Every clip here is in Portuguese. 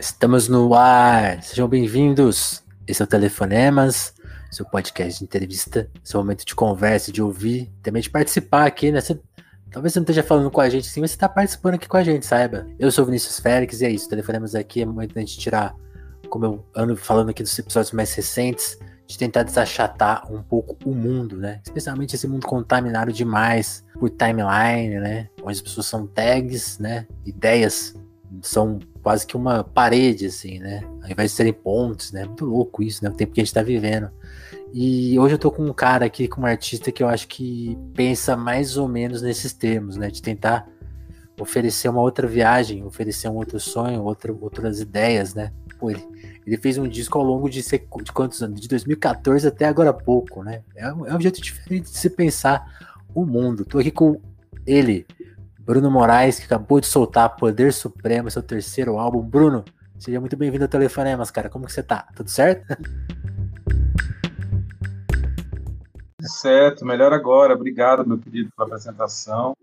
Estamos no ar, sejam bem-vindos. Esse é o Telefonemas, seu podcast de entrevista, seu momento de conversa, de ouvir, também de participar aqui, né? Talvez você não esteja falando com a gente assim, mas você está participando aqui com a gente, saiba. Eu sou o Vinícius Félix e é isso, Telefonemas aqui é momento da gente tirar, como eu ando falando aqui dos episódios mais recentes, de tentar desachatar um pouco o mundo, né? Especialmente esse mundo contaminado demais por timeline, né? Onde as pessoas são tags, né? Ideias são quase que uma parede, assim, né? Ao invés de serem pontes, né? Muito louco isso, né? O tempo que a gente tá vivendo. E hoje eu tô com um cara aqui, com um artista que eu acho que pensa mais ou menos nesses termos, né? De tentar oferecer uma outra viagem, oferecer um outro sonho, outra, outras ideias, né? Pô, ele, ele fez um disco ao longo de, de quantos anos? De 2014 até agora há pouco, né? É um, é um jeito diferente de se pensar o mundo. Tô aqui com ele, Bruno Moraes, que acabou de soltar Poder Supremo, seu terceiro álbum. Bruno, seja muito bem-vindo ao Telefonemas, cara. Como que você tá? Tudo certo? Certo, melhor agora. Obrigado, meu querido, pela apresentação.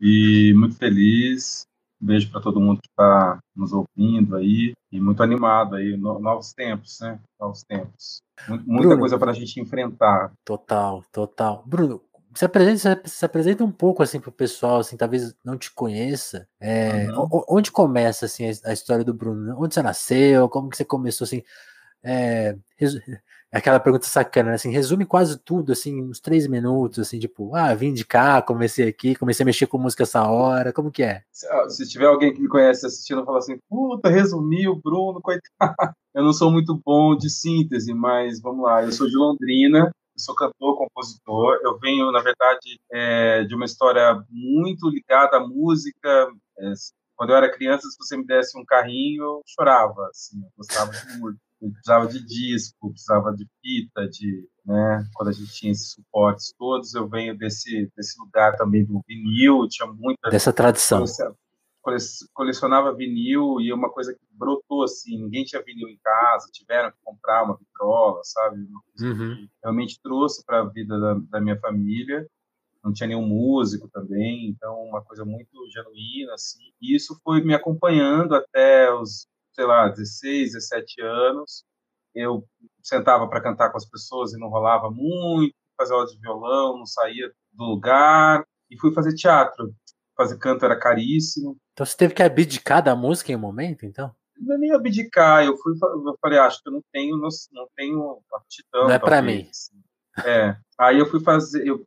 E muito feliz. Um beijo para todo mundo que está nos ouvindo aí. E muito animado aí. Novos tempos, né? Novos tempos. Muita Bruno, coisa para a gente enfrentar. Total, total. Bruno, se apresenta, se apresenta um pouco assim pro pessoal, assim, talvez não te conheça. É, uhum. Onde começa assim a história do Bruno? Onde você nasceu? Como que você começou assim? É, aquela pergunta sacana, né? assim, resume quase tudo, assim, uns três minutos, assim, tipo, ah, vim de cá, comecei aqui, comecei a mexer com música essa hora, como que é? Se, se tiver alguém que me conhece assistindo, fala assim, puta, resumiu, Bruno, coitado. Eu não sou muito bom de síntese, mas vamos lá, eu sou de Londrina, eu sou cantor, compositor. Eu venho, na verdade, é, de uma história muito ligada à música. É, quando eu era criança, se você me desse um carrinho, eu chorava. Assim, eu gostava de muito. Eu precisava de disco, precisava de fita, de, né, quando a gente tinha esses suportes todos, eu venho desse, desse lugar também do vinil, tinha muita... Dessa tradição colecionava vinil e uma coisa que brotou assim, ninguém tinha vinil em casa, tiveram que comprar uma vitrola, sabe? Uhum. realmente trouxe para a vida da, da, minha família. Não tinha nenhum músico também, então uma coisa muito genuína assim. E isso foi me acompanhando até os, sei lá, 16, 17 anos. Eu sentava para cantar com as pessoas e não rolava muito, fazia aula de violão, não saía do lugar e fui fazer teatro fazer canto era caríssimo. Então você teve que abdicar da música em um momento, então? Não é nem abdicar, eu fui, eu falei, acho que eu não tenho, não, tenho aptidão. Não é para mim. É. Aí eu fui fazer, eu,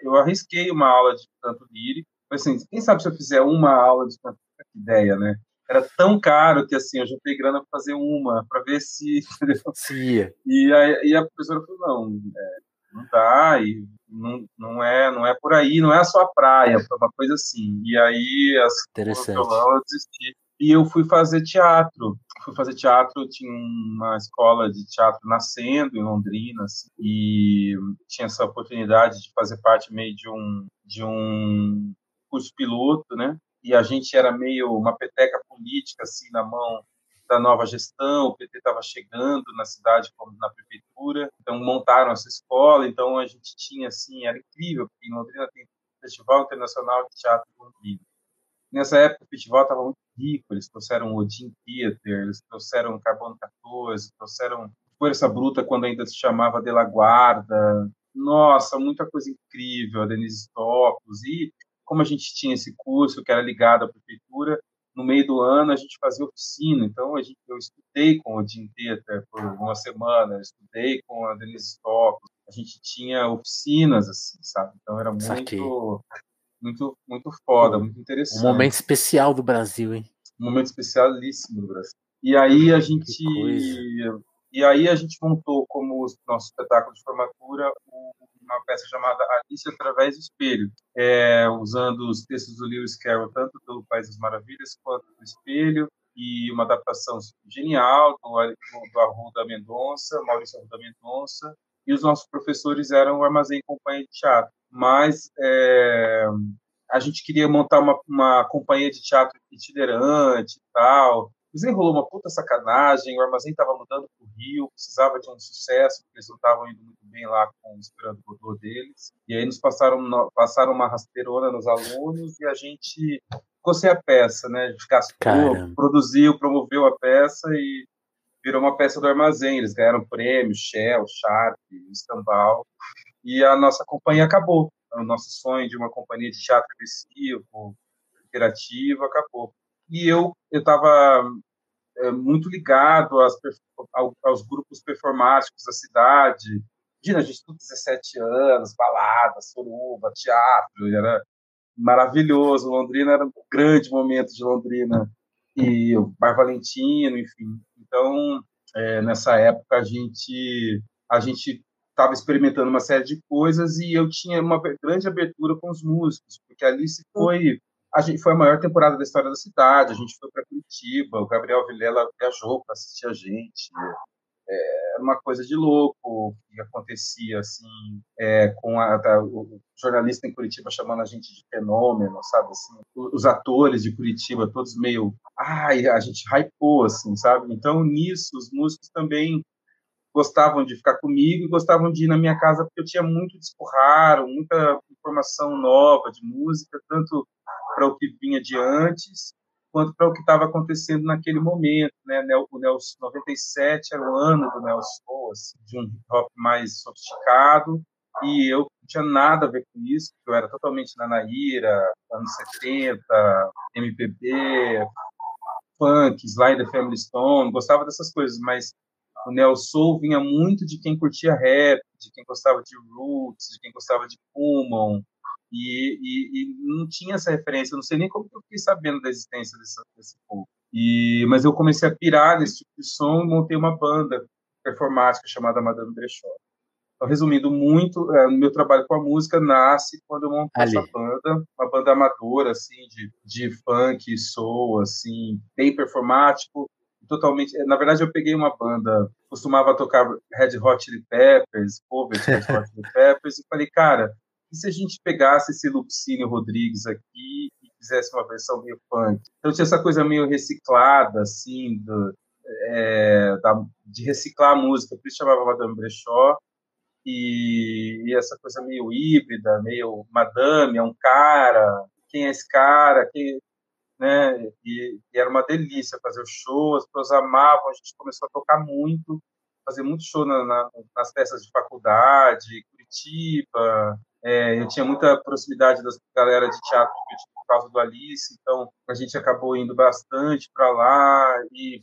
eu arrisquei uma aula de canto lírico. Assim, quem sabe se eu fizer uma aula de canto, que ideia, né? Era tão caro que assim, eu juntei grana para fazer uma, para ver se. Sim. E, a, e a professora falou: não, é, não dá, e não, não, é, não é por aí, não é a sua praia, foi uma coisa assim. E aí, Interessante. Violão, eu desisti. E eu fui fazer teatro. Fui fazer teatro, tinha uma escola de teatro nascendo em Londrina, assim, e tinha essa oportunidade de fazer parte meio de um, de um curso piloto, né? E a gente era meio uma peteca política, assim, na mão da nova gestão, o PT estava chegando na cidade como na prefeitura, então montaram essa escola, então a gente tinha assim, era incrível, porque em Londrina tem o Festival Internacional de Teatro Londrina. Nessa época o festival estava muito rico, eles trouxeram Odin Theater, eles trouxeram Carbono 14, trouxeram Força Bruta quando ainda se chamava De La Guarda, nossa, muita coisa incrível, a Denise Stocos, e como a gente tinha esse curso que era ligado à prefeitura, no meio do ano a gente fazia oficina, então a gente, eu estudei com o Jim Theater por uma semana, estudei com a Denise Stock, a gente tinha oficinas assim, sabe? Então era muito, muito, muito foda, muito interessante. Um momento especial do Brasil, hein? Um momento especialíssimo do Brasil. E aí a gente e aí a gente montou como nosso espetáculo de formatura o uma peça chamada Alice através do espelho, é, usando os textos do Lewis Carroll tanto do País das Maravilhas quanto do Espelho e uma adaptação genial do, do Arruda Mendonça, Maurício Arruda Mendonça, e os nossos professores eram o Armazém Companhia de Teatro. Mas é, a gente queria montar uma, uma companhia de teatro itinerante e tal, desenrolou uma puta sacanagem, o armazém estava mudando Rio, precisava de um sucesso, porque eles não estavam indo muito bem lá com o Esperando o Godot deles. E aí nos passaram, passaram uma rasteirona nos alunos e a gente ficou sem a peça, né? A gente gastou, produziu, promoveu a peça e virou uma peça do armazém. Eles ganharam prêmio, Shell, Sharp, Estambal. E a nossa companhia acabou. O nosso sonho de uma companhia de teatro agressivo, interativo, acabou. E eu estava é, muito ligado às, aos grupos performáticos da cidade. Imagina, a gente com 17 anos, balada, suruba, teatro, era maravilhoso. Londrina era um grande momento de Londrina. E o Bar Valentino, enfim. Então, é, nessa época, a gente a gente estava experimentando uma série de coisas e eu tinha uma grande abertura com os músicos, porque ali se foi a gente foi a maior temporada da história da cidade, a gente foi para Curitiba, o Gabriel Vilela viajou para assistir a gente. É, uma coisa de louco que acontecia assim, é, com a, a, o jornalista em Curitiba chamando a gente de fenômeno, sabe assim, os atores de Curitiba todos meio, ai, a gente hypou assim, sabe? Então nisso os músicos também gostavam de ficar comigo e gostavam de ir na minha casa porque eu tinha muito discurrar, muita informação nova de música, tanto para o que vinha de antes, quanto para o que estava acontecendo naquele momento, né? O Nelson 97 era o ano do Nelson, assim, de um hip hop mais sofisticado, e eu não tinha nada a ver com isso, eu era totalmente na Naira, anos 70, MPB, funk, the Family Stone, gostava dessas coisas, mas o Neo Soul vinha muito de quem curtia rap, de quem gostava de roots, de quem gostava de Pullman, e, e, e, não tinha essa referência. Eu não sei nem como eu fiquei sabendo da existência desse, desse povo. E, mas eu comecei a pirar nesse tipo de som e montei uma banda performática chamada Madame Brechó. Então, resumindo muito, é, meu trabalho com a música nasce quando eu montei essa banda, uma banda amadora, assim, de, de funk, soul, assim, bem performático, totalmente. Na verdade, eu peguei uma banda, costumava tocar Red Hot Chili Peppers, covers Red Hot Chili Peppers, e falei, cara, e se a gente pegasse esse Lupicínio Rodrigues aqui e fizesse uma versão meio punk? Então tinha essa coisa meio reciclada, assim, do, é, da, de reciclar a música, por isso chamava Madame Brechó, e, e, essa coisa meio híbrida, meio madame, é um cara, quem é esse cara, quem, né? E, e, era uma delícia fazer o show, as pessoas amavam, a gente começou a tocar muito, fazer muito show na, na, nas peças de faculdade, Curitiba. É, eu tinha muita proximidade das galera de teatro por causa do Alice, então a gente acabou indo bastante para lá e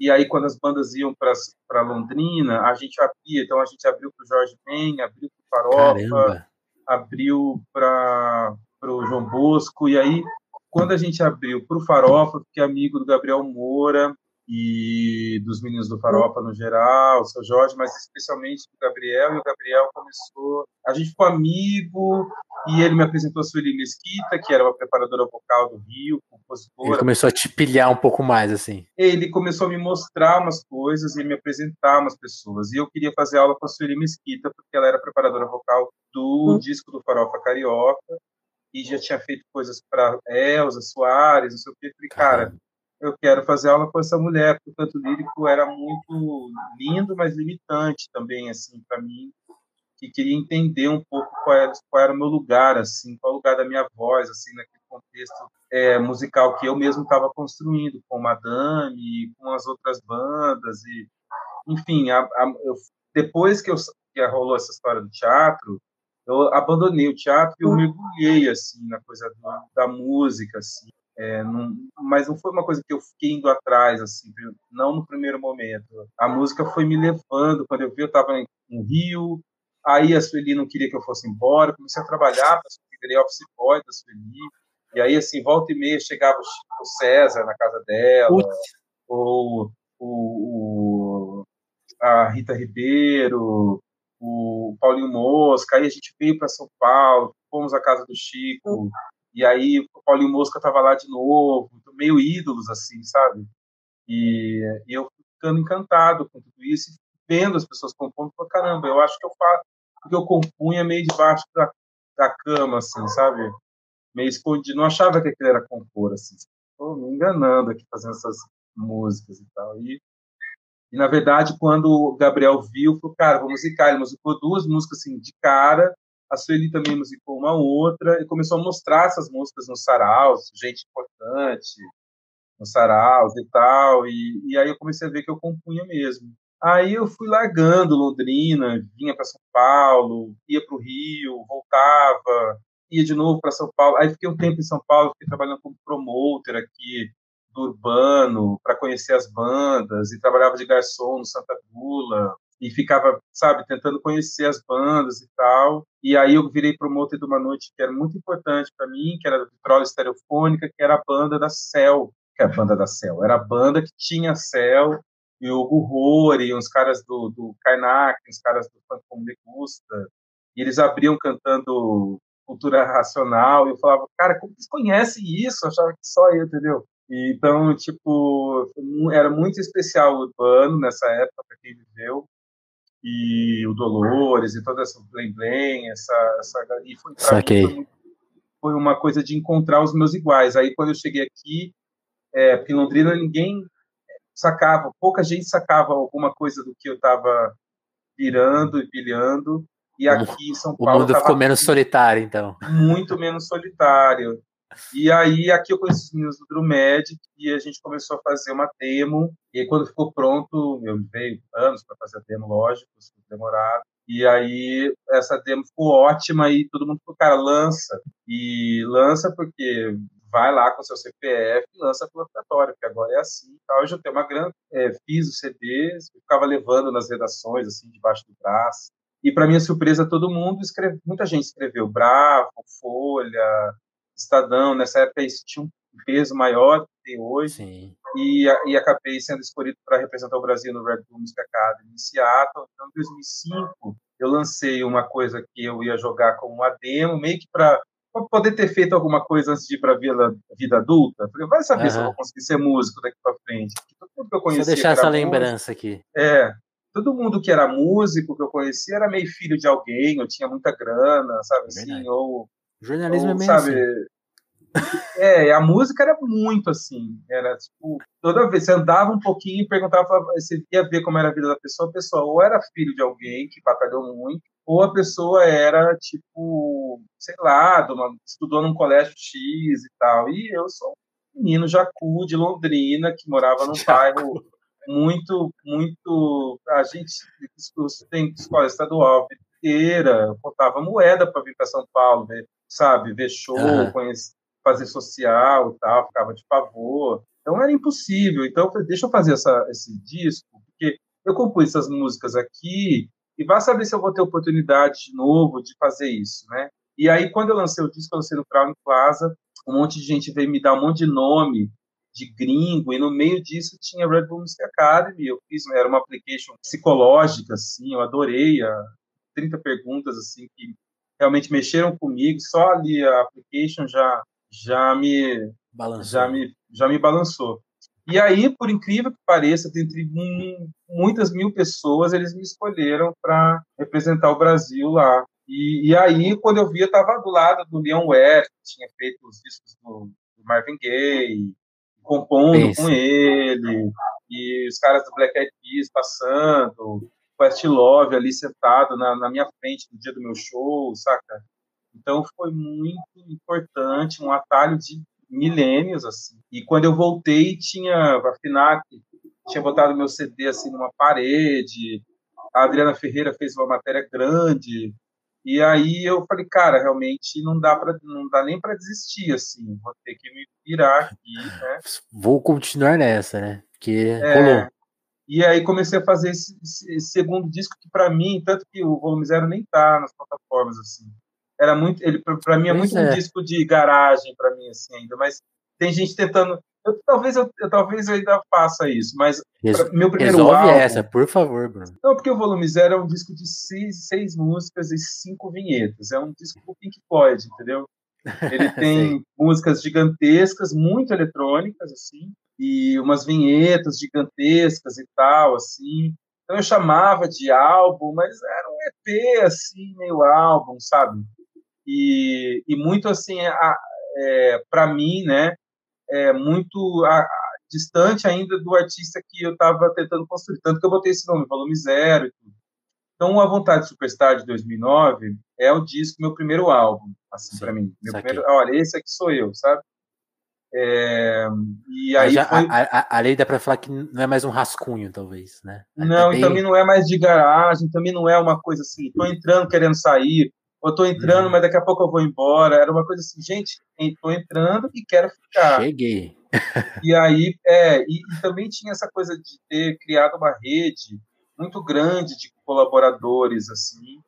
e aí, quando as bandas iam para Londrina, a gente abria. Então, a gente abriu para o Jorge Ben, abriu para o Farofa, Caramba. abriu para o João Bosco. E aí, quando a gente abriu para o Farofa, fiquei amigo do Gabriel Moura e dos meninos do Farofa no geral, o seu Jorge, mas especialmente do Gabriel. E o Gabriel começou. A gente ficou amigo e ele me apresentou a Sueli Mesquita, que era uma preparadora vocal do Rio, compositora. Ele começou a te pilhar um pouco mais, assim. Ele começou a me mostrar umas coisas e me apresentar umas pessoas. E eu queria fazer aula com a Sueli Mesquita, porque ela era preparadora vocal do hum. disco do Farofa Carioca e já tinha feito coisas para Elza Soares, não sei o que. Falei, cara, eu quero fazer aula com essa mulher, porque o canto lírico era muito lindo, mas limitante também, assim, para mim, que queria entender um pouco qual era, qual era o meu lugar, assim, qual o lugar da minha voz, assim, naquele contexto é, musical que eu mesmo estava construindo com Madame com as outras bandas e, enfim, a, a, eu, depois que, eu, que rolou essa história do teatro, eu abandonei o teatro e eu mergulhei assim na coisa do, da música assim é, não, mas não foi uma coisa que eu fiquei indo atrás assim não no primeiro momento. A música foi me levando. Quando eu vi eu estava no Rio. Aí a Sueli não queria que eu fosse embora. Comecei a trabalhar virei office boy da Sueli. E aí assim volta e meia chegava o César na casa dela. Ou o, o, a Rita Ribeiro o Paulinho Mosca, aí a gente veio para São Paulo, fomos à casa do Chico. E aí o Paulinho Mosca estava lá de novo, meio ídolos, assim, sabe? E, e eu ficando encantado com tudo isso, vendo as pessoas compondo, falei, caramba, eu acho que eu faço, porque eu compunha meio debaixo da, da cama, assim, sabe? Meio escondido, não achava que aquilo era compor, assim, estou me enganando aqui fazendo essas músicas e tal. E e, na verdade, quando o Gabriel viu, falou, cara, vou musicar. Ele musicou duas músicas, assim, de cara. A Sueli também musicou uma outra, e começou a mostrar essas músicas nos saraus, gente importante, nos saraus e tal, e, e aí eu comecei a ver que eu compunha mesmo. Aí eu fui largando Londrina, vinha para São Paulo, ia para o Rio, voltava, ia de novo para São Paulo. Aí fiquei um tempo em São Paulo, fiquei trabalhando como promotor aqui do urbano para conhecer as bandas e trabalhava de garçom no Santa Gula e ficava, sabe, tentando conhecer as bandas e tal. E aí eu virei promotor de uma noite que era muito importante para mim, que era a Vitrola Estereofônica, que era a banda da Cell, que é a banda da Cell, era a banda que tinha Cell e o Gurrori, uns caras do, do Karnak, uns caras do Fantom de Gusta, e eles abriam cantando cultura racional, e eu falava, cara, como vocês conhecem isso? Eu achava que só eu, entendeu? Então, tipo, era muito especial o Urbano nessa época, para quem viveu, e o Dolores, e toda essa blém blém, essa, essa... E foi, foi, foi, uma coisa de encontrar os meus iguais. Aí, quando eu cheguei aqui, é, porque em Londrina ninguém sacava, pouca gente sacava alguma coisa do que eu estava virando e pilhando. E aqui em São Paulo. O mundo ficou menos solitário, então. Muito menos solitário. E aí, aqui eu conheci os meninos do Drumed e a gente começou a fazer uma demo. E aí, quando ficou pronto, eu veio anos para fazer a demo, lógico, demorado. E aí, essa demo ficou ótima e todo mundo falou, cara, lança. E lança porque vai lá com seu CPF e lança pelo operatório, porque agora é assim. Tal. Eu já tenho uma grande, é, fiz os CDs, ficava levando nas redações, assim, debaixo do braço. E para minha surpresa, todo mundo escreve, muita gente escreveu Bravo, Folha, Estadão. Nessa época isso tinha um peso maior do que tem hoje. Sim. E, e acabei sendo escolhido para representar o Brasil no Red Bull Music Academy em Seattle. Então, em 2005, eu lancei uma coisa que eu ia jogar como uma demo, meio que para poder ter feito alguma coisa antes de ir para a vida, vida adulta. Falei, vai saber uhum. se eu vou conseguir ser músico daqui para frente. Mundo que eu conhecia. Deixa eu deixar essa lembrança aqui. É. Todo mundo que era músico que eu conhecia era meio filho de alguém, ou tinha muita grana, sabe é assim, ou. Jornalismo ou, é mesmo. Sabe, assim. É, a música era muito assim, era tipo, toda vez você andava um pouquinho e perguntava, você ia ver como era a vida da pessoa, a pessoa ou era filho de alguém que batalhou muito, ou a pessoa era tipo, sei lá, uma, estudou num colégio X e tal. E eu sou um menino jacu de Londrina que morava num bairro muito, muito. A gente tem escola estadual inteira, contava moeda para vir para São Paulo, ver, sabe, ver show, uhum. conhecer, fazer social e tal, ficava de favor. Então era impossível. Então eu falei, deixa eu fazer essa, esse disco, porque eu compus essas músicas aqui e vai saber se eu vou ter oportunidade de novo de fazer isso, né? E aí, quando eu lancei o disco, eu lancei no Crown Plaza, um monte de gente veio me dar um monte de nome de gringo, e no meio disso tinha Red Bull Music Academy, eu fiz, era uma application psicológica, assim, eu adorei, a 30 perguntas, assim, que realmente mexeram comigo, só ali a application já, já me... Balançou. Já me, já me balançou. E aí, por incrível que pareça, dentre muitas mil pessoas, eles me escolheram para representar o Brasil lá. E, e, aí, quando eu vi, eu estava do lado do Leon West, que tinha feito os discos do, do Marvin Gaye, compondo com ele, e os caras do Black Eyed Peas passando, Quest Love ali sentado na, na minha frente no dia do meu show, saca? Então foi muito importante, um atalho de milênios, assim. E quando eu voltei, tinha a FINAC, tinha botado meu CD assim numa parede, a Adriana Ferreira fez uma matéria grande, e aí eu falei, cara, realmente não dá para não dá nem para desistir assim, vou ter que me virar aqui, né? Vou continuar nessa, né? Porque é, rolou. E aí comecei a fazer esse, esse segundo disco que para mim, tanto que o volume zero nem tá nas plataformas assim era muito, ele para mim é muito é. um disco de garagem para mim assim ainda, mas tem gente tentando, eu, talvez eu, eu, talvez eu ainda faça isso, mas Res, meu primeiro resolve álbum, essa, por favor, Bruno. Não, porque o Volume Zero é um disco de seis, seis músicas e cinco vinhetas, é um disco do Pink Floyd, entendeu? Ele tem músicas gigantescas, muito eletrônicas assim, e umas vinhetas gigantescas e tal, assim. Então eu chamava de álbum, mas era um EP assim, meio álbum, sabe? e, e muito assim, é, para mim, né, é muito a, a, distante ainda do artista que eu estava tentando construir, tanto que eu botei esse nome, Volume Zero e tudo. Então, A Vontade Superstar de 2009 é o disco, meu primeiro álbum, assim, para mim. Meu primeiro, olha, esse aqui sou eu, sabe? É, e aí já, foi... a, a, a, lei dá para falar que não é mais um rascunho, talvez, né? Não, também... também não é mais de garagem, também não é uma coisa assim, tô entrando querendo sair, ou tô entrando, uhum. mas daqui a pouco eu vou embora. Era uma coisa assim, gente, tô entrando e quero ficar. Cheguei. e aí, é, e, e, também tinha essa coisa de ter criado uma rede muito grande de colaboradores, assim,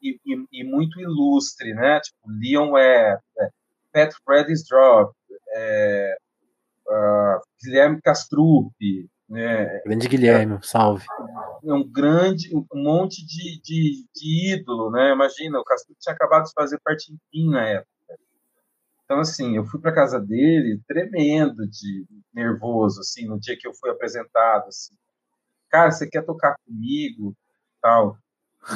e, e, e muito ilustre, né? Tipo, Leon Webb, é, Pat Freddy's Drop, é, uh, Guilherme Castrup. Né? Grande Guilherme, é, salve. É um grande, um monte de, de, de ídolo, né? Imagina, o Castrup tinha acabado de fazer parte em na época. Então, assim, eu fui para casa dele tremendo de nervoso, assim, no dia que eu fui apresentado, assim. Cara, você quer tocar comigo? Tal.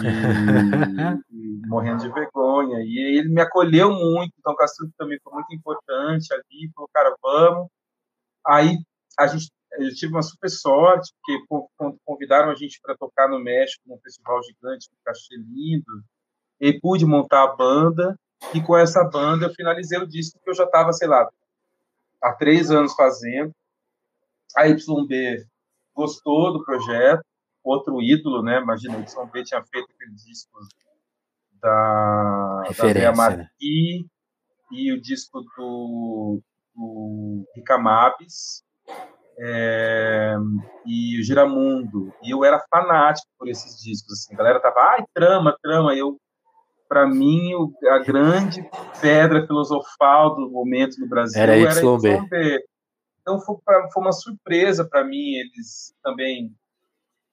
E, e, morrendo de vergonha. E ele me acolheu muito, então o Castro também foi muito importante ali, falou, cara, vamos. Aí a gente, eu tive uma super sorte, porque convidaram a gente para tocar no México, num festival gigante, cachê lindo, e pude montar a banda, e com essa banda eu finalizei o disco que eu já estava, sei lá, há três anos fazendo. A YB gostou do projeto, outro ídolo, né? Imagina, o São B tinha feito aquele disco da, da Marquis né? e o disco do, do Ricamabes é, e o Giramundo. E eu era fanático por esses discos. Assim. A galera tava, ai, trama, trama. Eu, para mim, a grande pedra filosofal do momento no Brasil era, era YB. Então foi, foi uma surpresa para mim eles também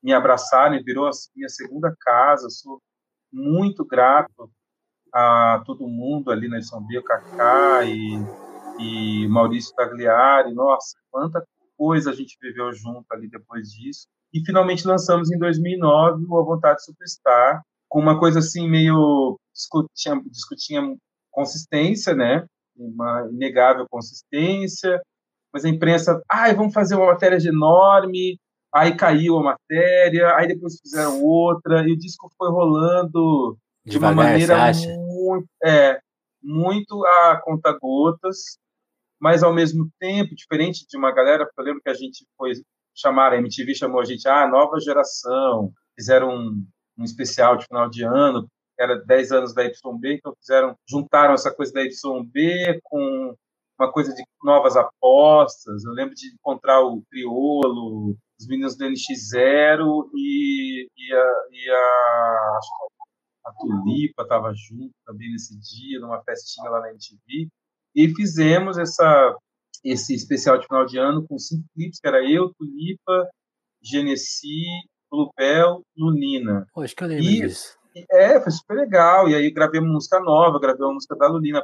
me abraçarem, virou a minha segunda casa. sou muito grato a todo mundo ali na Bia, Cacá e, e Maurício Tagliari. Nossa, quanta coisa a gente viveu junto ali depois disso. E finalmente lançamos em 2009 o A Vontade Superstar, com uma coisa assim meio discutia, discutia consistência, né? Uma inegável consistência, mas a imprensa, ai, vamos fazer uma matéria enorme, aí caiu a matéria, aí depois fizeram outra, e o disco foi rolando de Devagar, uma maneira muito, é, muito a conta-gotas, mas ao mesmo tempo, diferente de uma galera, eu lembro que a gente foi chamar, a MTV chamou a gente, ah, nova geração, fizeram um, um especial de final de ano, era 10 anos da YB, então fizeram, juntaram essa coisa da YB com uma coisa de novas apostas. Eu lembro de encontrar o Criolo, os meninos do NX0 e, e, a, e a, a Tulipa estava junto também nesse dia, numa festinha lá na MTV. E fizemos essa, esse especial de final de ano com cinco clipes, que era eu, Tulipa, Genesi, Bluebell, Lunina. Pô, acho que eu lembro e, disso. É, foi super legal. E aí gravei uma música nova, gravei uma música da Lunina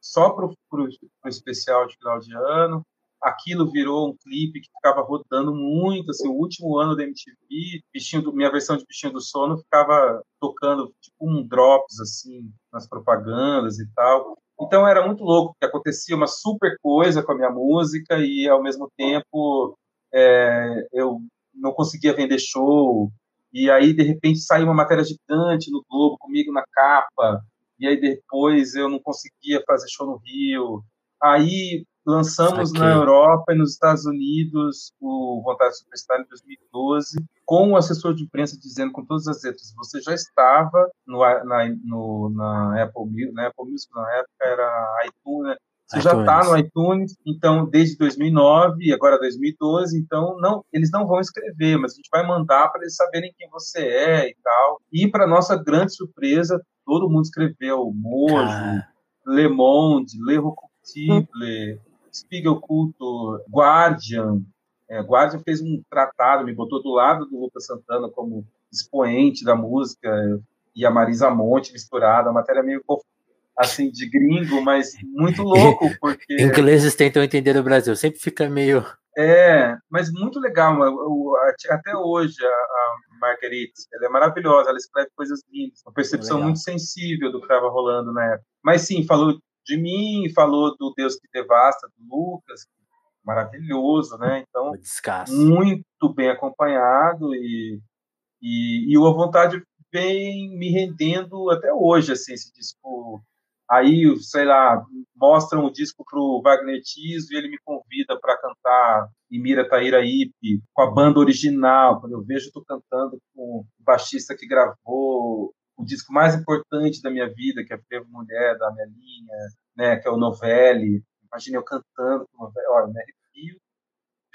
só para o especial de final de ano. Aquilo virou um clipe que ficava rodando muito, assim, o último ano da MTV, bichinho do, minha versão de Bichinho do Sono ficava tocando tipo um drops, assim, nas propagandas e tal. Então era muito louco, porque acontecia uma super coisa com a minha música e, ao mesmo tempo, é, eu não conseguia vender show, e aí, de repente, saiu uma matéria gigante no Globo, comigo na capa, e aí depois eu não conseguia fazer show no Rio. Aí lançamos na Europa e nos Estados Unidos o Vontade Superstar em 2012, com o assessor de imprensa dizendo com todas as letras, você já estava no, na, no, na Apple, na Apple Music, na época era iTunes, né? Você já está no iTunes, então desde 2009 e agora 2012, então não, eles não vão escrever, mas a gente vai mandar para eles saberem quem você é e tal. E para nossa grande surpresa, todo mundo escreveu Mojo, ah. Le Monde, Le Recoustible, Spiegel Culture, Guardian. É, Guardian fez um tratado, me botou do lado do Lucas Santana como expoente da música e a Marisa Monte misturada, a matéria meio assim de gringo, mas muito louco porque ingleses tentam entender o Brasil, sempre fica meio é, mas muito legal. até hoje, a, a Marguerite, ela é maravilhosa, ela escreve coisas lindas, uma percepção legal. muito sensível do que estava rolando na época. Mas sim, falou de mim, falou do Deus que Devasta, do Lucas, maravilhoso, né? Então, muito bem acompanhado e, e, e o A Vontade vem me rendendo até hoje, assim, esse disco. Aí, sei lá, mostram o disco pro Wagner Tiso e ele me convida para cantar em Mira Taíra Ipe, com a banda original. Quando eu vejo, estou cantando com o baixista que gravou o disco mais importante da minha vida, que é Frevo Mulher, da minha linha, né, que é o Novelli. Imagina eu cantando com o Novelli. Olha, me arrepio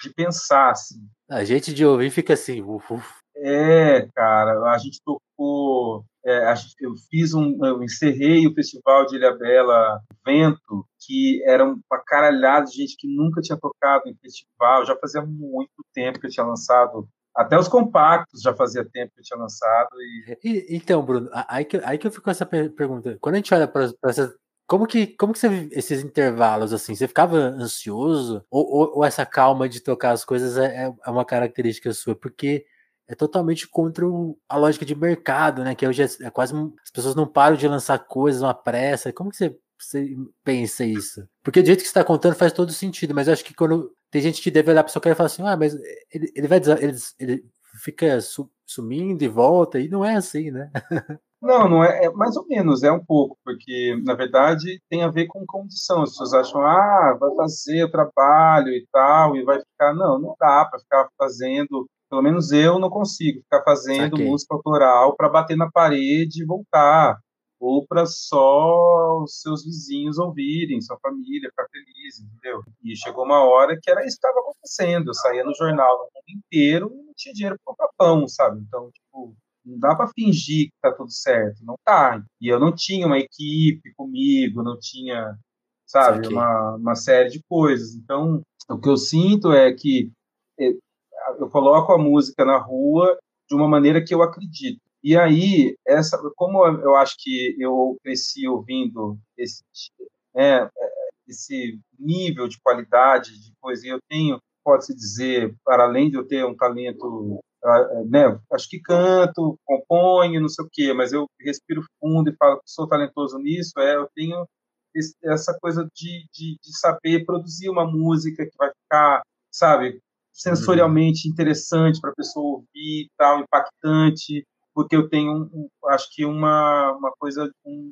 de pensar, assim. A gente de ouvir fica assim, uf, uf. É, cara, a gente tocou, é, a gente, eu fiz um, eu encerrei o festival de Ilha Bela Vento, que era uma caralhada de gente que nunca tinha tocado em festival, já fazia muito tempo que eu tinha lançado até os compactos já fazia tempo que eu tinha lançado. E... e então, Bruno, aí que, aí que eu fico com essa pergunta. Quando a gente olha para essa. Como que, como que você esses intervalos assim? Você ficava ansioso? Ou, ou, ou essa calma de tocar as coisas é, é, é uma característica sua? Porque é totalmente contra a lógica de mercado, né? Que hoje é, é, quase. As pessoas não param de lançar coisas, uma pressa. Como que você, você pensa isso? Porque do jeito que você está contando faz todo sentido, mas eu acho que quando tem gente que deve olhar para sua cara e falar assim: ah, mas ele, ele vai ele, ele fica sumindo e volta, e não é assim, né? Não, não é, é, mais ou menos, é um pouco, porque na verdade tem a ver com condição. As pessoas acham, ah, vai fazer o trabalho e tal, e vai ficar. Não, não dá para ficar fazendo pelo menos eu não consigo ficar fazendo música autoral para bater na parede e voltar, ou para só os seus vizinhos ouvirem, sua família ficar feliz, entendeu? E chegou uma hora que era isso que estava acontecendo. Eu saía no jornal no mundo inteiro e não tinha dinheiro para comprar pão, sabe? Então, tipo, não dá para fingir que tá tudo certo, não tá. E eu não tinha uma equipe comigo, não tinha, sabe, uma, uma série de coisas. Então, o que eu sinto é que eh, eu coloco a música na rua de uma maneira que eu acredito. E aí, essa, como eu acho que eu cresci ouvindo esse, né, esse nível de qualidade de poesia, eu tenho, pode-se dizer, para além de eu ter um talento, ah, né, acho que canto, componho, não sei o quê, mas eu respiro fundo e falo que sou talentoso nisso, é, eu tenho essa coisa de, de, de saber produzir uma música que vai ficar, sabe, sensorialmente uhum. interessante para a pessoa ouvir e tal, impactante, porque eu tenho, um, acho que uma, uma coisa, um,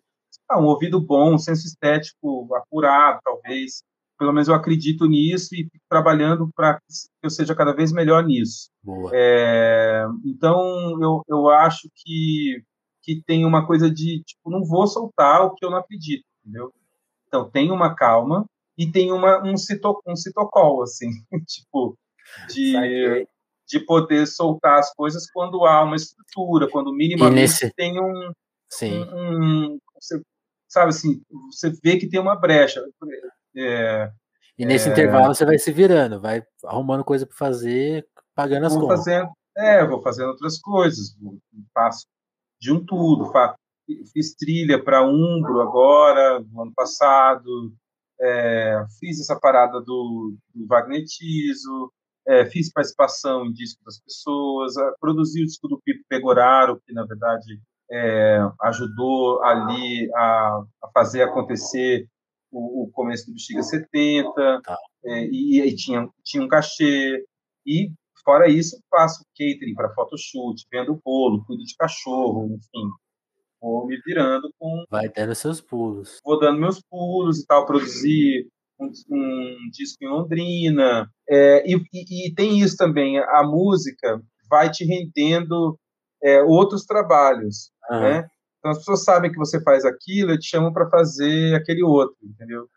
um ouvido bom, um senso estético apurado, talvez. Pelo menos eu acredito nisso e fico trabalhando para que eu seja cada vez melhor nisso. É, então, eu, eu acho que, que tem uma coisa de, tipo, não vou soltar o que eu não acredito, entendeu? Então, tem uma calma e tem uma, um, cito, um citocol, assim, tipo, de, de poder soltar as coisas quando há uma estrutura, quando minimamente nesse... tem um, Sim. Um, um, você, sabe assim, você vê que tem uma brecha. É, e nesse é, intervalo você vai se virando, vai arrumando coisa para fazer, pagando as vou contas. Fazendo, é, vou fazendo outras coisas, faço de um tudo, faço, fiz trilha para Umbro agora, no ano passado, é, fiz essa parada do, do Wagner Tiso, é, fiz participação em disco das pessoas, produzi o disco do Pipo Pegoraro, que na verdade é, ajudou ali a, a, fazer acontecer o, o, começo do Bexiga 70, tá. é, e, e, tinha, tinha um cachê, e fora isso faço catering para photoshoot, vendo bolo, cuido de cachorro, enfim, vou me virando com... Vai dando seus pulos. Vou dando meus pulos e tal, produzir um, um disco em Londrina. É, e, e, tem isso também, a música vai te rendendo é, outros trabalhos, uhum. né? Então as pessoas sabem que você faz aquilo e te chamam para fazer aquele outro, entendeu?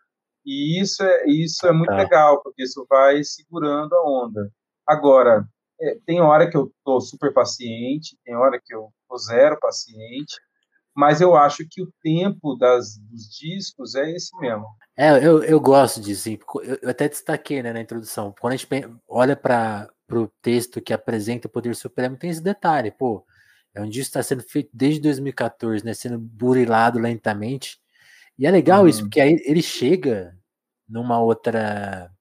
E isso é, isso é muito ah. legal, porque isso vai segurando a onda. Agora, é, tem hora que eu tô super paciente, tem hora que eu tô zero paciente, mas eu acho que o tempo das, dos discos é esse mesmo. É, eu, eu gosto disso. Eu até destaquei né, na introdução. Quando a gente olha para o texto que apresenta o Poder Supremo, tem esse detalhe. Pô, é um disco que está sendo feito desde 2014, né, sendo burilado lentamente. E é legal uhum. isso, porque aí ele chega numa outra.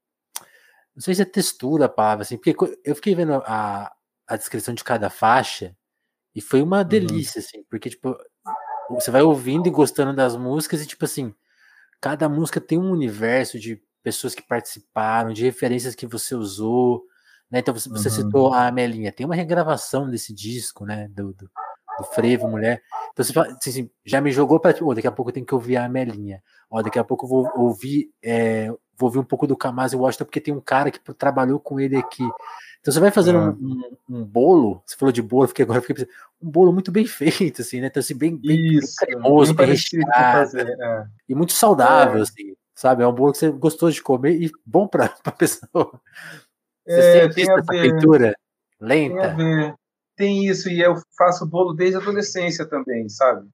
Não sei se é textura a palavra, assim, porque eu fiquei vendo a, a descrição de cada faixa e foi uma uhum. delícia, assim, porque, tipo, você vai ouvindo e gostando das músicas e, tipo assim, cada música tem um universo de pessoas que participaram, de referências que você usou, né? Então você, uhum. você citou a Amelinha, tem uma regravação desse disco, né? Do, do, do frevo, mulher. Então você fala, assim, já me jogou para oh, daqui a pouco eu tenho que ouvir a Melinha. Ó, daqui a pouco eu vou ouvir, é, vou ouvir um pouco do Kamasi Washington, porque tem um cara que trabalhou com ele aqui. Então você vai fazendo um, um, um, bolo, você falou de bolo, fiquei agora fiquei pensando, um bolo muito bem feito, assim, né? Então, assim, bem, bem, Isso, bem cremoso, recheado, fazer, é. e muito saudável, é. assim, sabe? É um bolo que você gostou de comer e bom para a pessoa. Você é, tem, essa feitura lenta? Tem, tem isso, e eu faço bolo desde a adolescência também, sabe?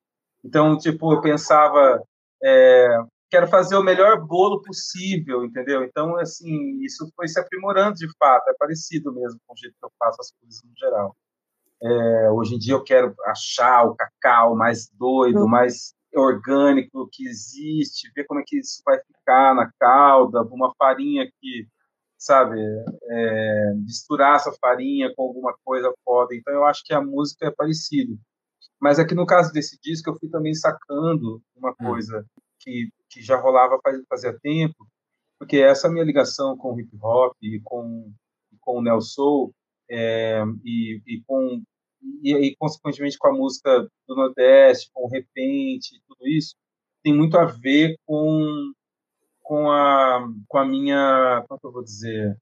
Então, tipo, eu pensava, é, quero fazer o melhor bolo possível, entendeu? Então, assim, isso foi se aprimorando de fato, é parecido mesmo com o jeito que eu faço as coisas no geral. É, hoje em dia eu quero achar o cacau mais doido, uhum. mais orgânico que existe, ver como é que isso vai ficar na calda, uma farinha que, sabe, é, misturar essa farinha com alguma coisa foda. Então eu acho que a música é parecida. Mas aqui no caso desse disco eu fui também sacando uma hum. coisa que, que já rolava faz, fazia tempo, porque essa minha ligação com o hip hop e com, com o neo soul é, e, e, com e, e, consequentemente com a música do Nordeste, com o repente, tudo isso tem muito a ver com com a com a minha como é que eu vou dizer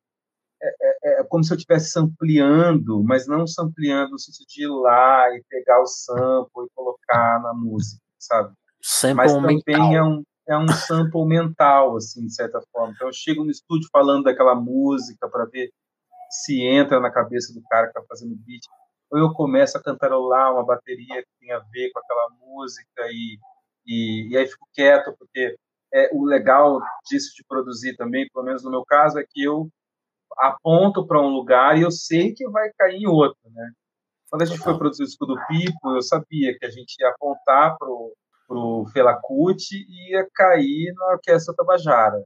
é, é, é como se eu estivesse ampliando, mas não ampliando no sentido de ir lá e pegar o sample e colocar na música, sabe? Sample mas também mental. é um é um sample mental, assim, de certa forma. Então, eu chego no estúdio falando daquela música para ver se entra na cabeça do cara que está fazendo beat, ou eu começo a cantarolar uma bateria que tem a ver com aquela música e, e, e aí fico quieto, porque é, o legal disso de produzir também, pelo menos no meu caso, é que eu aponto para um lugar e eu sei que vai cair em outro, né? Quando a gente foi produzir o disco do Pipo, eu sabia que a gente ia apontar para o Felacuti e ia cair na Orquestra Tabajara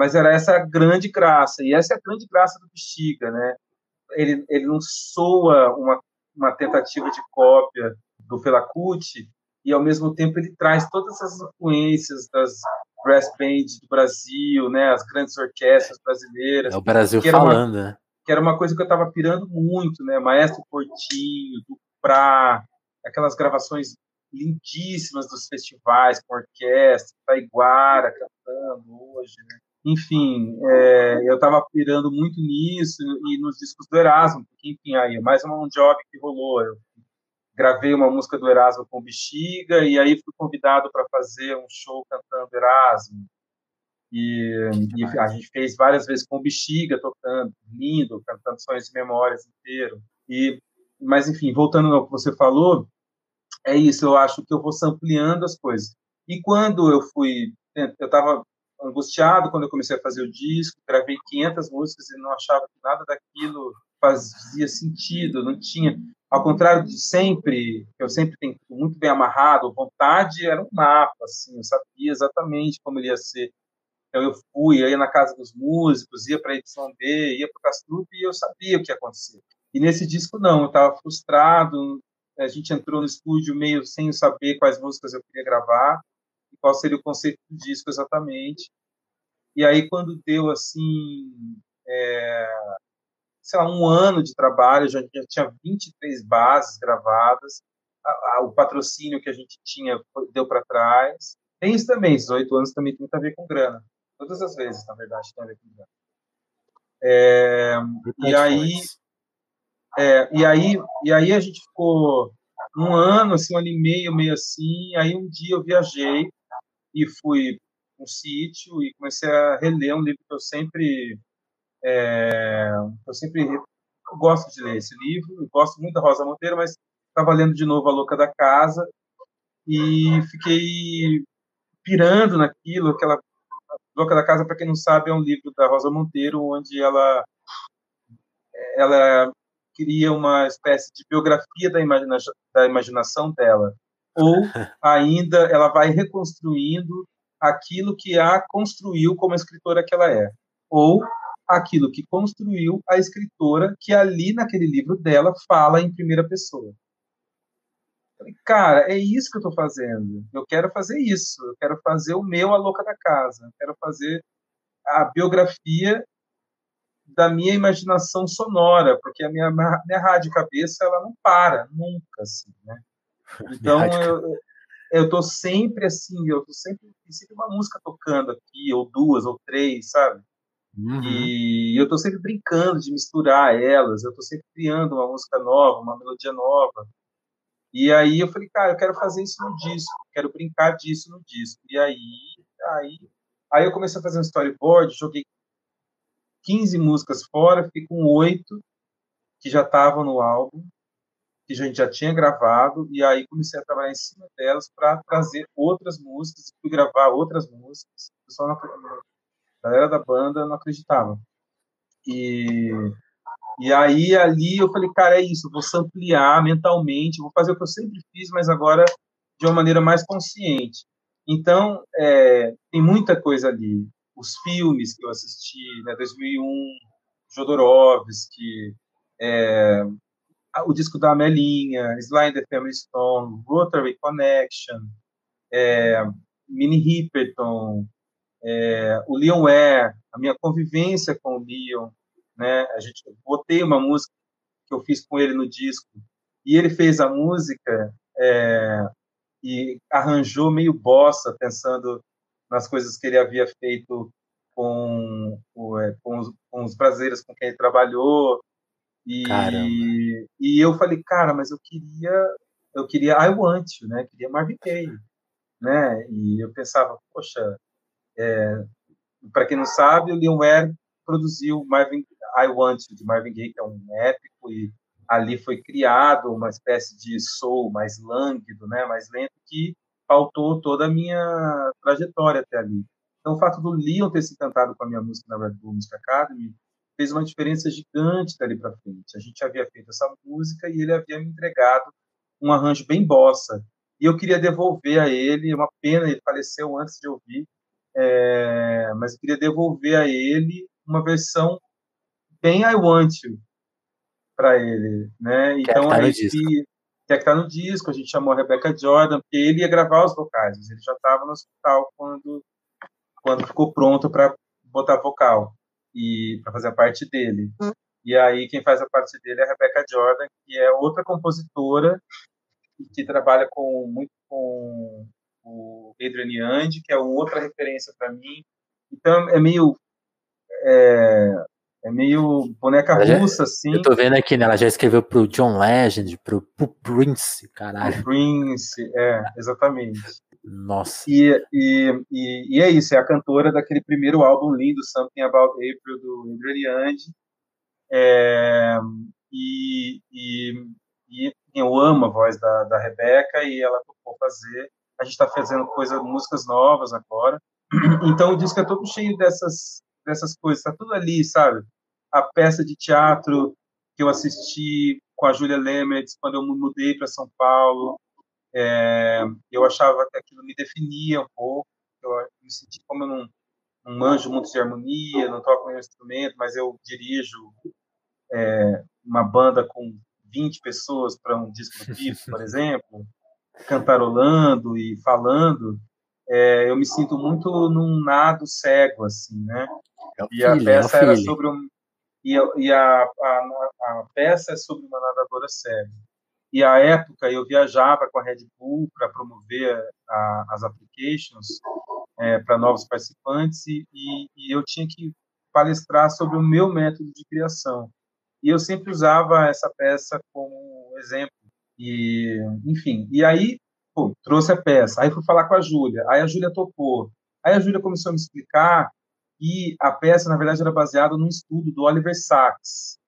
mas era essa a grande graça, e essa é a grande graça do Bexiga, né? Ele, ele não soa uma, uma tentativa de cópia do Felacuti, e ao mesmo tempo ele traz todas as influências das brass bands do Brasil, né, as grandes orquestras brasileiras. É o Brasil que falando, uma, né? Que era uma coisa que eu estava pirando muito, né? Maestro Portinho, do Pra, aquelas gravações lindíssimas dos festivais com orquestra, Taiguara cantando hoje, né? enfim, é, eu estava pirando muito nisso e nos discos do Erasmo, porque, enfim, aí mais um job que rolou. Eu gravei uma música do Erasmo com Bexiga e aí fui convidado para fazer um show cantando Erasmo. E, e, a gente fez várias vezes com Bexiga tocando, lindo, cantando Sonhos e Memórias inteiro. E, mas, enfim, voltando ao que você falou, é isso, eu acho que eu vou ampliando as coisas. E quando eu fui, eu estava angustiado quando eu comecei a fazer o disco, gravei 500 músicas e não achava que nada daquilo fazia sentido, não tinha. Ao contrário de sempre, eu sempre tenho muito bem amarrado, vontade era um mapa, assim, eu sabia exatamente como ele ia ser. Então eu fui, ia na casa dos músicos, ia para a edição B, ia para o Castrup e eu sabia o que ia acontecer. E nesse disco não, eu estava frustrado, a gente entrou no estúdio meio sem saber quais músicas eu queria gravar, qual seria o conceito do disco exatamente. E aí, quando deu, assim, é, sei lá, um ano de trabalho, já, já tinha 23 bases gravadas, a, a, o patrocínio que a gente tinha deu para trás. Tem isso também, esses oito anos também tem muito a ver com grana. Todas as vezes, na verdade, tem a ver com grana. É, e aí, é, e aí, e aí a gente ficou um ano, assim, um ano e meio, meio assim. Aí um dia eu viajei e fui um sítio e comecei a reler um livro que eu sempre é, eu sempre eu gosto de ler esse livro, gosto muito da Rosa Monteiro, mas estava lendo de novo A Louca da Casa e fiquei pirando naquilo, aquela Louca da Casa, para quem não sabe, é um livro da Rosa Monteiro, onde ela ela cria uma espécie de biografia da, imagina, da imaginação dela. Ou ainda ela vai reconstruindo aquilo que a construiu como escritora que ela é, ou aquilo que construiu a escritora que ali naquele livro dela fala em primeira pessoa. Cara, é isso que eu estou fazendo. Eu quero fazer isso. Eu quero fazer o meu A Louca da Casa. Eu quero fazer a biografia da minha imaginação sonora, porque a minha, minha rádio cabeça ela não para nunca, assim, né? Então eu, eu tô sempre assim, eu tô sempre, sempre uma música tocando aqui, ou duas, ou três, sabe? Uhum. E eu tô sempre brincando de misturar elas, eu tô sempre criando uma música nova, uma melodia nova. E aí eu falei, cara, eu quero fazer isso no disco, quero brincar disso no disco. E aí, aí, aí eu comecei a fazer um storyboard, joguei 15 músicas fora, fiquei com oito que já estavam no álbum, que a gente já tinha gravado, e aí comecei a trabalhar em cima delas para trazer outras músicas, fui gravar outras músicas. O pessoal, a galera da banda não acreditava. E e aí, ali, eu falei, cara, é isso, vou ampliar mentalmente, vou fazer o que eu sempre fiz, mas agora de uma maneira mais consciente. Então, é, tem muita coisa ali. Os filmes que eu assisti, né, 2001, Jodorowsky, é, o disco da Amelinha, Sly the Family Stone, Rotary Connection, é, Minnie Riperton, é, o Leon Ware, a minha convivência com o Leon, né? A gente botei uma música que eu fiz com ele no disco e ele fez a música é, e arranjou meio bossa, pensando nas coisas que ele havia feito com, é, com, os, com os brasileiros com quem ele trabalhou. E, e eu falei, cara, mas eu queria, eu queria I Want You, né? Eu queria Marvin Gaye, né? E eu pensava, poxa, é, para quem não sabe, o Leon Ware produziu Marvin, I Want You, de Marvin Gaye, que é um épico, e ali foi criado uma espécie de soul mais lânguido, né, mais lento, que faltou toda a minha trajetória até ali. Então, o fato do Leon ter se cantado com a minha música na Red Bull Music Academy fez uma diferença gigante dali para frente. A gente havia feito essa música e ele havia me entregado um arranjo bem bossa. E eu queria devolver a ele, é uma pena, ele faleceu antes de ouvir, é, mas eu queria devolver a ele uma versão bem I Want You para ele, né? É então aí que, que é que tá no disco, a gente chamou a Rebecca Jordan, porque ele ia gravar os vocais, ele já estava no hospital quando quando ficou pronto para botar vocal e para fazer a parte dele. Hum. E aí quem faz a parte dele é a Rebecca Jordan, que é outra compositora que trabalha com muito com o Adrian Yandy, que é uma outra referência para mim. Então é meio é, é meio boneca russa, assim. Eu tô vendo aqui, né? Ela já escreveu pro John Legend, pro, pro Prince, caralho. Pro Prince, é, exatamente. Nossa. E, e, e, e, é isso, é a cantora daquele primeiro álbum lindo, Something About April, do Adrian Yandy. É, e, e, e, eu amo a voz da, da Rebeca e ela topou fazer. A gente está fazendo coisa, músicas novas agora. Então o disco é todo cheio dessas dessas coisas, tá tudo ali, sabe? A peça de teatro que eu assisti com a Júlia Lemertz quando eu me mudei para São Paulo, é, eu achava que aquilo me definia um pouco, eu me senti como eu não, não manjo muito de harmonia, não toco nenhum instrumento, mas eu dirijo é, uma banda com 20 pessoas para um disco do por exemplo, cantarolando e falando, é, eu me sinto muito num nado cego, assim, né? É e a peça é era sobre um e, e a, a, a, peça é sobre uma nadadora cega. E à época eu viajava com a Red Bull para promover a, as applications é, para novos participantes e, e, e eu tinha que palestrar sobre o meu método de criação. E eu sempre usava essa peça como exemplo. E, enfim, e aí pô, trouxe a peça. Aí fui falar com a Júlia. Aí a Júlia topou. Aí a Júlia começou a me explicar e a peça, na verdade, era baseada num estudo do Oliver Sacks.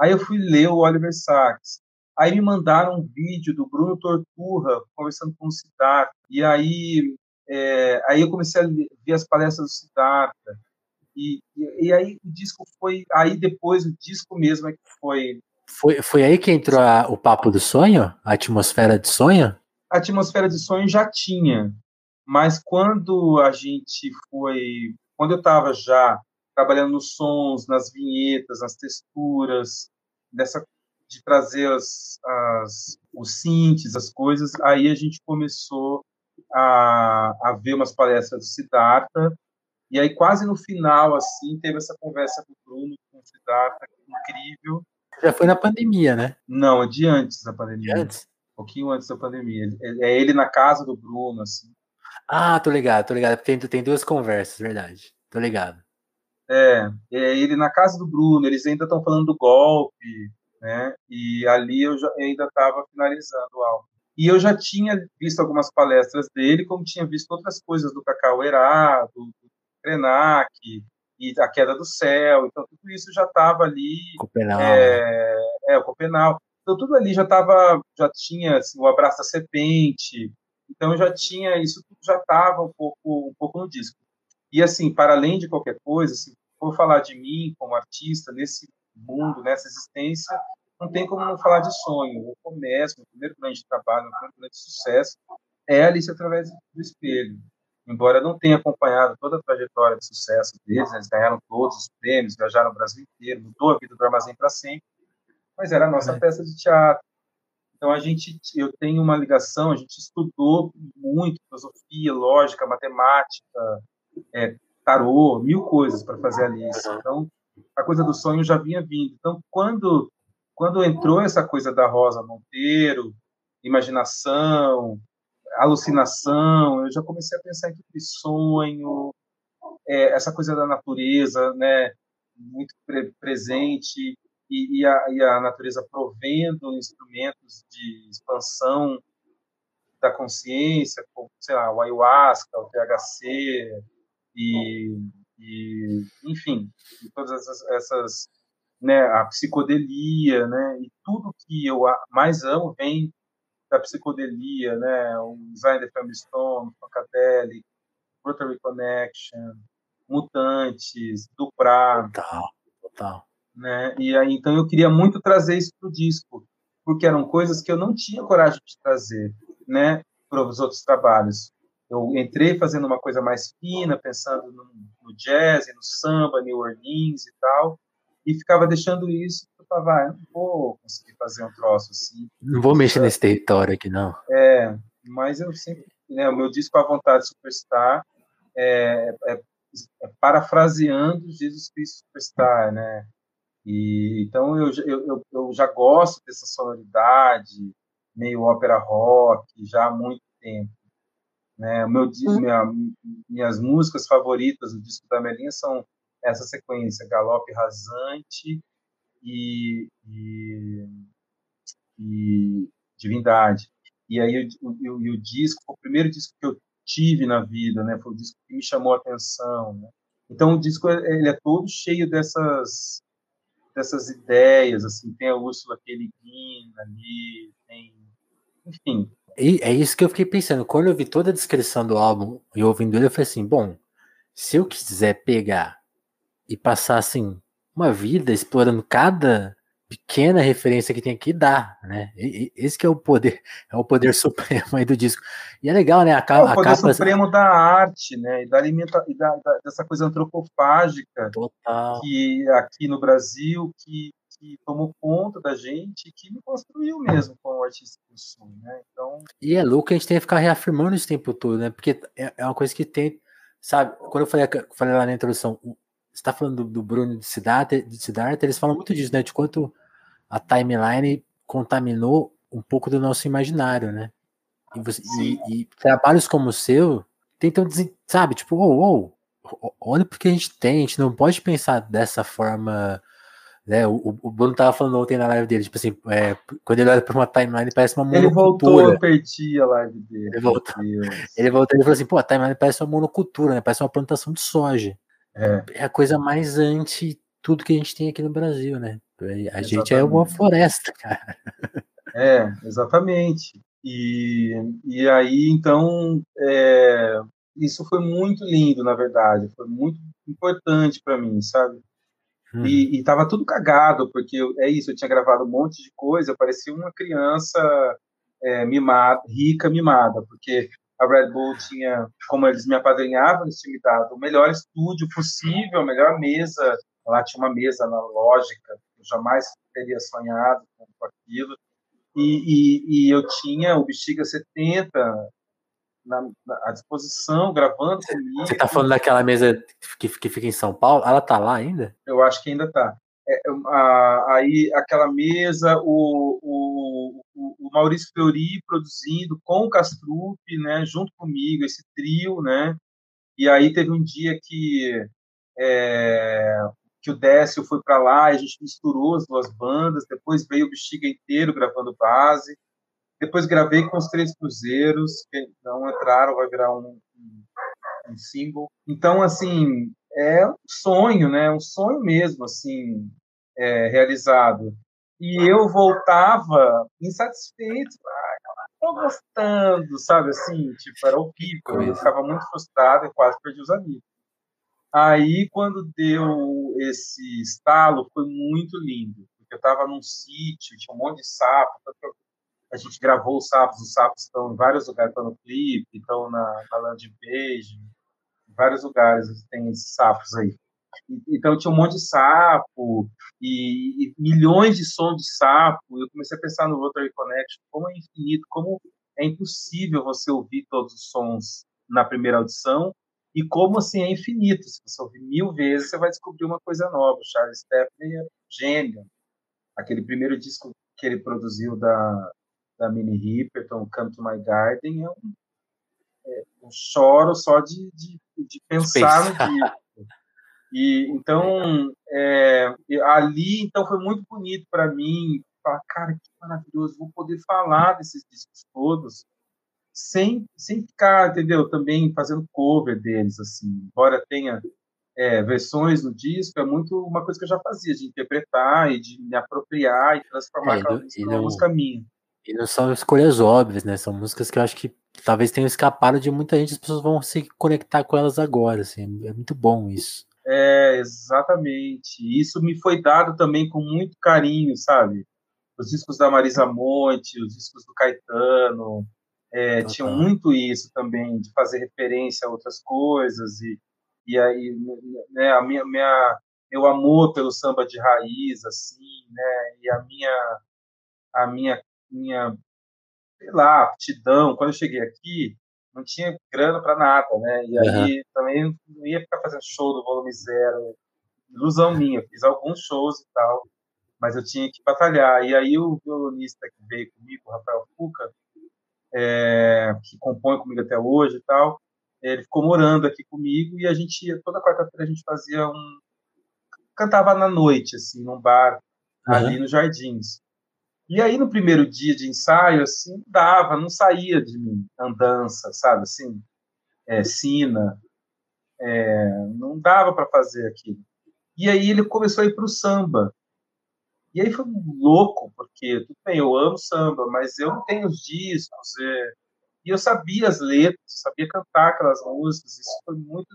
Aí eu fui ler o Oliver Sacks. Aí me mandaram um vídeo do Bruno Torturra conversando com o Siddhartha. E aí, é, aí eu comecei a ver as palestras do Siddhartha. E, e, e, aí o disco foi. Aí depois o disco mesmo é que foi. Foi, foi aí que entrou a, o papo do sonho? A atmosfera de sonho? A atmosfera de sonho já tinha. Mas quando a gente foi quando eu estava já trabalhando nos sons, nas vinhetas, nas texturas, dessa de trazer as, as, os synths, as coisas, aí a gente começou a, a ver umas palestras do Siddhartha, e aí quase no final, assim, teve essa conversa com o Bruno, com o Siddhartha, incrível. Já foi na pandemia, né? Não, de antes da pandemia. De antes? pouquinho antes da pandemia. É ele na casa do Bruno, assim. Ah, tô ligado, tô ligado. Tem, tem duas conversas, verdade. Tô ligado. É, é ele na casa do Bruno, eles ainda estão falando do golpe, né? E ali eu já, ainda estava finalizando o álbum. E eu já tinha visto algumas palestras dele, como tinha visto outras coisas do Cacau Herá, do, do Krenak, e a queda do céu. Então, tudo isso já estava ali. Copenal. É, é, o Copenal. Então, tudo ali já estava, já tinha assim, o abraço da serpente. Então, já tinha, isso tudo já estava um pouco, um pouco no disco. E, assim, para além de qualquer coisa, se for falar de mim como artista, nesse mundo, nessa existência, não tem como não falar de sonho. O começo, o primeiro grande trabalho, o primeiro grande sucesso é Alice através do espelho embora não tenha acompanhado toda a trajetória de sucesso deles, eles ganharam todos os prêmios, viajaram o Brasil inteiro, mudou a vida do Armazém para sempre, mas era a nossa é. peça de teatro. Então a gente, eu tenho uma ligação, a gente estudou muito filosofia, lógica, matemática, é, tarô, mil coisas para fazer ali. Então a coisa do sonho já vinha vindo. Então quando quando entrou essa coisa da Rosa Monteiro, imaginação, alucinação, eu já comecei a pensar em tudo sonho, é, essa coisa da natureza, né, muito pre presente, e, e, a, e, a, natureza provendo instrumentos de expansão da consciência, como, sei lá, o ayahuasca, o THC, e, e enfim, todas essas, essas né, a psicodelia, né, e tudo que eu mais amo vem da psicodelia, né? O Design the Family Stone, Funkadelic, Rotary Connection, Mutantes, Duprá. Total, total. Né? E aí, então eu queria muito trazer isso para o disco, porque eram coisas que eu não tinha coragem de trazer, né? Para os outros trabalhos. Eu entrei fazendo uma coisa mais fina, pensando no, no jazz, no samba, New Orleans e tal, e ficava deixando isso falava, vai, não vou conseguir fazer um troço assim. Não vou mexer nesse território aqui, não. É, mas eu sempre, né, o meu disco A Vontade Superstar é, é, é parafraseando Jesus Cristo Superstar, né? E, então eu, eu, eu já gosto dessa sonoridade, meio ópera rock, já há muito tempo. Né? O meu, hum. minha, minhas músicas favoritas do disco da Melinha são essa sequência, Galope Rasante, e, e, e Divindade. E aí o, o, o, disco, o primeiro disco que eu tive na vida, né? Foi o disco que me chamou a atenção. Né? Então o disco ele é todo cheio dessas dessas ideias, assim, tem a Úrsula Guin ali, tem, enfim. E é isso que eu fiquei pensando. Quando eu vi toda a descrição do álbum e ouvindo ele, eu falei assim, bom, se eu quiser pegar e passar assim uma vida explorando cada pequena referência que tem aqui dá, né? esse que é o poder, é o poder supremo aí do disco. E é legal, né? A, é o poder capa... supremo da arte, né? E da alimenta e da, da, dessa coisa antropofágica Total. que aqui no Brasil que, que tomou conta da gente, que me construiu mesmo como artista do som, né? Então. E é louco a gente tem que ficar reafirmando esse tempo todo, né? Porque é, é uma coisa que tem, sabe? Quando eu falei, falei lá na introdução, está falando do, do, Bruno de Siddhartha, de Siddhartha, eles falam muito disso, né? De quanto a timeline contaminou um pouco do nosso imaginário, né? E, você, e, e trabalhos como o seu tentam, sabe, tipo, oh, oh, olha porque a gente tem, a gente não pode pensar dessa forma. Né, o, o Bruno tava falando ontem na live dele, tipo assim, é, quando ele olha para uma timeline, parece uma monocultura. Ele voltou, eu perdi a live dele. Ele voltou. Ele voltou, ele falou assim, pô, a timeline parece uma monocultura, né? Parece uma plantação de soja. É. é a coisa mais anti tudo que a gente tem aqui no Brasil, né? A exatamente. gente é uma floresta, cara. É, exatamente. E, e aí, então, é, isso foi muito lindo, na verdade. Foi muito importante para mim, sabe? Hum. E, e tava tudo cagado, porque eu, é isso, eu tinha gravado um monte de coisa, parecia uma criança é, mimada, rica mimada, porque a Red Bull tinha, como eles me apadrinhavam, eles tinham me dado o melhor estúdio possível, a melhor mesa. Lá tinha uma mesa analógica, eu jamais teria sonhado com aquilo. E, e, e eu tinha o Bexiga 70 na, na, à disposição, gravando comigo. Você está falando daquela mesa que, que fica em São Paulo? Ela está lá ainda? Eu acho que ainda está. É, a, aí aquela mesa, o, o, o, Maurício Fiori produzindo com o Castrup, né, junto comigo, esse trio, né, e aí teve um dia que é, que o Décio foi para lá a gente misturou as duas bandas, depois veio o Bexiga inteiro gravando base, depois gravei com os Três Cruzeiros, que não entraram, vai virar um, um, um single. Então, assim, é um sonho, né? Um sonho mesmo, assim, é, realizado. E eu voltava insatisfeito, ah, tô gostando, sabe assim, tipo, era horrível, eu ficava muito frustrado e quase perdi os amigos. Aí, quando deu esse estalo, foi muito lindo, porque eu estava num sítio, tinha um monte de sapo, a gente gravou os sapos, os sapos estão em vários lugares, estão no clipe, estão na, na landing page, em vários lugares tem esses sapos aí. Então tinha um monte de sapo e, e, milhões de sons de sapo. Eu comecei a pensar no Rotary Connection, como é infinito, como é impossível você ouvir todos os sons na primeira audição e como assim é infinito. Se você ouvir mil vezes, você vai descobrir uma coisa nova. O Charles Stephanie é gênio. Aquele primeiro disco que ele produziu da, da Minnie Riperton, Come to My Garden, é um, é, um choro só de, de, de pensar no disco. E então é, ali então foi muito bonito para mim falar, cara, que maravilhoso, vou poder falar desses discos todos sem sem ficar, entendeu? Também fazendo cover deles assim, embora tenha é, versões no disco, é muito uma coisa que eu já fazia, de interpretar e de me apropriar e transformar é, aquela música numa música minha. E não são escolhas óbvias, né? São músicas que eu acho que talvez tenham escapado de muita gente, as pessoas vão se conectar com elas agora, assim. É muito bom isso. É, exatamente. Isso me foi dado também com muito carinho, sabe? Os discos da Marisa Monte, os discos do Caetano, é, tinham muito isso também, de fazer referência a outras coisas, e, e aí, né, a minha, minha, meu amor pelo samba de raiz, assim, né, e a minha, a minha, minha, sei lá, aptidão, quando eu cheguei aqui, não tinha grana para nada, né? E aí uhum. também não ia ficar fazendo show do volume zero. Ilusão minha, fiz alguns shows e tal, mas eu tinha que batalhar. E aí o violonista que veio comigo, o Rafael Fuca, é, que compõe comigo até hoje e tal, ele ficou morando aqui comigo e a gente ia, toda quarta-feira a gente fazia um cantava na noite assim num bar uhum. ali nos Jardins e aí, no primeiro dia de ensaio, assim, dava, não saía de mim andança, sabe, assim, é, sina, é, não dava para fazer aquilo. E aí ele começou a ir para o samba. E aí foi louco, porque, tudo bem, eu amo samba, mas eu não tenho os discos, é, e eu sabia as letras, sabia cantar aquelas músicas, isso foi muito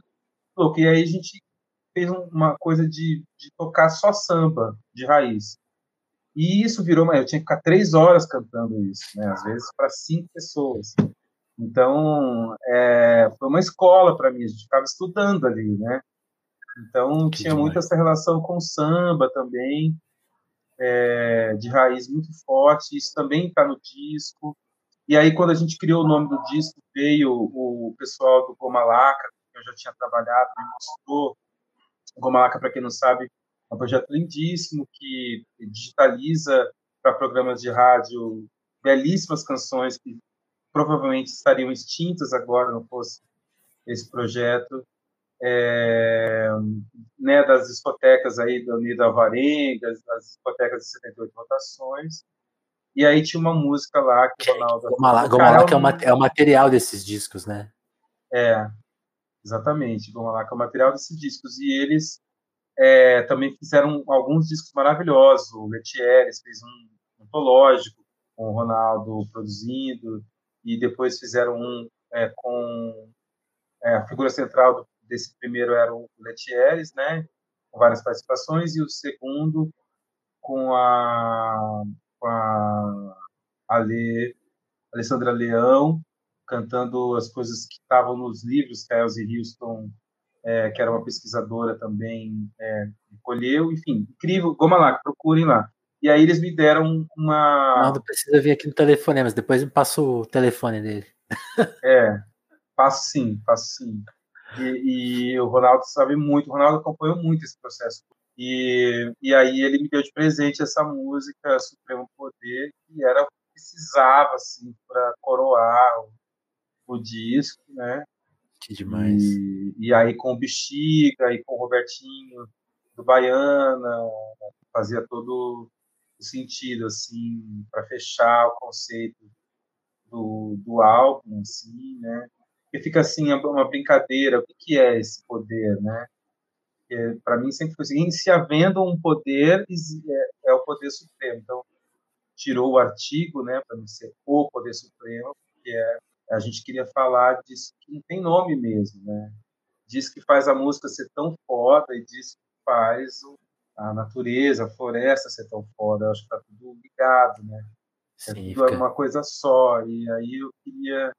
louco. E aí a gente fez uma coisa de, de tocar só samba, de raiz. E isso virou uma. Eu tinha que ficar três horas cantando isso, né? às vezes para cinco pessoas. Então, é, foi uma escola para mim, a gente ficava estudando ali, né? Então, que tinha demais. muito essa relação com samba também, é, de raiz muito forte, isso também está no disco. E aí, quando a gente criou o nome do disco, veio o pessoal do Gomalaca, que eu já tinha trabalhado, me mostrou. Gomalaca, para quem não sabe, é um projeto lindíssimo que digitaliza para programas de rádio belíssimas canções que provavelmente estariam extintas agora não fosse esse projeto. É, né, das discotecas aí do Unido Alvarenga, das discotecas de 78 rotações. E aí tinha uma música lá que o Ronaldo. Gomalac é, o, é o material desses discos, né? É, exatamente. Gomalac é o material desses discos. E eles é, também fizeram alguns discos maravilhosos. O Letieres fez um antológico com o Ronaldo produzindo, e depois fizeram um é, com é, a figura central do, desse primeiro era o Letieres, né, com várias participações, e o segundo com a, com a Ale, Alessandra Leão, cantando as coisas que estavam nos livros que a Elsie Houston é, que era uma pesquisadora também, é, colheu, enfim, incrível, Goma lá, procurem lá. E aí eles me deram uma. Não, precisa vir aqui no telefone, mas depois me passa o telefone dele. É, passo sim, passo sim. E, e, o Ronaldo sabe muito, o Ronaldo acompanhou muito esse processo. E, e aí ele me deu de presente essa música Supremo Poder, que era precisava assim para coroar o, o, disco, né? Que demais. E, e aí com o Bexiga e com o Robertinho do Baiana, fazia todo o sentido assim para fechar o conceito do, do álbum, assim, né? E fica assim uma brincadeira, o que, que é esse poder, né? Para mim sempre foi assim, se havendo um poder é, é, o poder supremo. Então tirou o artigo, né, para não ser o poder supremo, que é a gente queria falar disso que não tem nome mesmo, né? Diz que faz a música ser tão foda e diz que faz a natureza, a floresta ser tão foda. Eu acho que tá tudo ligado, né? É Sim, tudo fica... uma coisa só. E aí eu queria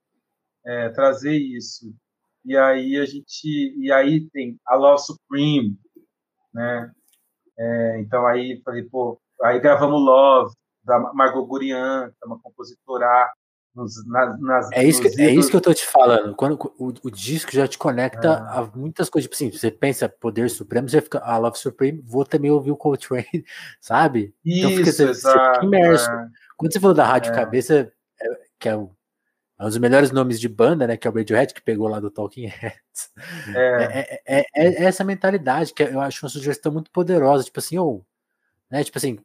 é, trazer isso. E aí a gente, e aí tem a Love Supreme, né? É, então aí falei, pô, aí gravamos Love da Margot Gurian, que é uma compositora nos, nas, nas, é, isso que, é isso que eu tô te falando. Quando o, o disco já te conecta é. a muitas coisas. Tipo assim, você pensa Poder Supremo, você fica, a ah, Love Supreme, vou também ouvir o Coltrane, sabe? Isso, então fica, você, exato, você fica imerso. É. Quando você falou da Rádio é. Cabeça, é, que é o é um dos melhores nomes de banda, né? Que é o Radiohead, que pegou lá do Talking Heads. É. É, é, é, é essa mentalidade que eu acho uma sugestão muito poderosa. Tipo assim, ou, né? Tipo assim,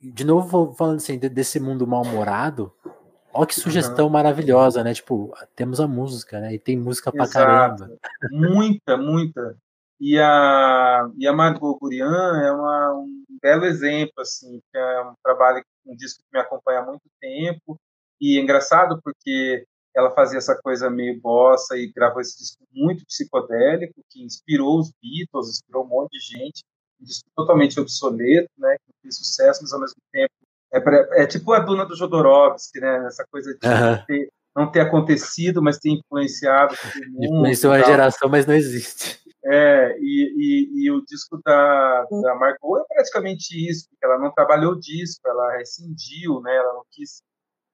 de novo falando assim, desse mundo mal-humorado, Olha que sugestão uhum. maravilhosa, né? Tipo, temos a música, né? E tem música pra Exato. caramba. Muita, muita. E a, e a Margot Gurian é uma, um belo exemplo, assim, que é um trabalho, um disco que me acompanha há muito tempo, e é engraçado porque ela fazia essa coisa meio bossa e gravou esse disco muito psicodélico, que inspirou os Beatles, inspirou um monte de gente, um disco totalmente obsoleto, né, que fez sucesso, mas ao mesmo tempo é, pra, é tipo a Duna do Jodorowsky, né, essa coisa de uhum. ter, não ter acontecido, mas ter influenciado todo mundo. Influenciou a geração, mas não existe. É, e, e, e, o disco da, da Margot é praticamente isso, porque ela não trabalhou o disco, ela rescindiu, né, ela não quis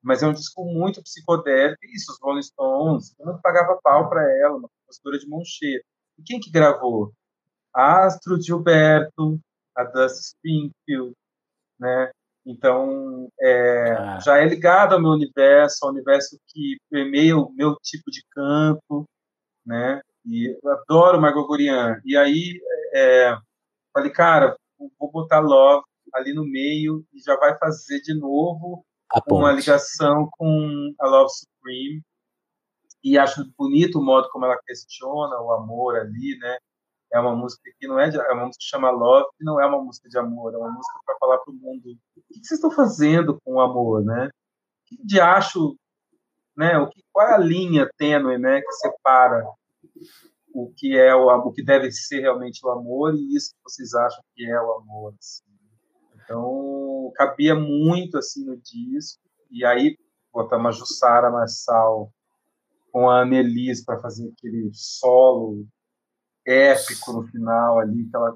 mas é um disco muito psicodélico. Isso, os Rolling Stones, todo mundo pagava pau para ela, uma compositora de mão cheia. E quem que gravou? Astro Gilberto, a Dusty Springfield, né? Então, é, ah. já é ligado ao meu universo, ao universo que permeia o meu tipo de canto, né? E eu adoro Margot Gorian. E aí, é, falei, cara, vou botar Love ali no meio e já vai fazer de novo uma ligação com a Love Supreme e acho bonito o modo como ela questiona o amor ali, né? É uma música que não é de, é uma música que chama Love, que não é uma música de amor, é uma música para falar para o mundo o que vocês estão fazendo com o amor, né? Que de acho, né? O que qual é a linha tênue, né, que separa o que é o, o que deve ser realmente o amor e isso que vocês acham que é o amor. Assim. Então, cabia muito assim no disco. E aí, botamos a Jussara Marçal com a Annelise para fazer aquele solo épico no final ali, aquela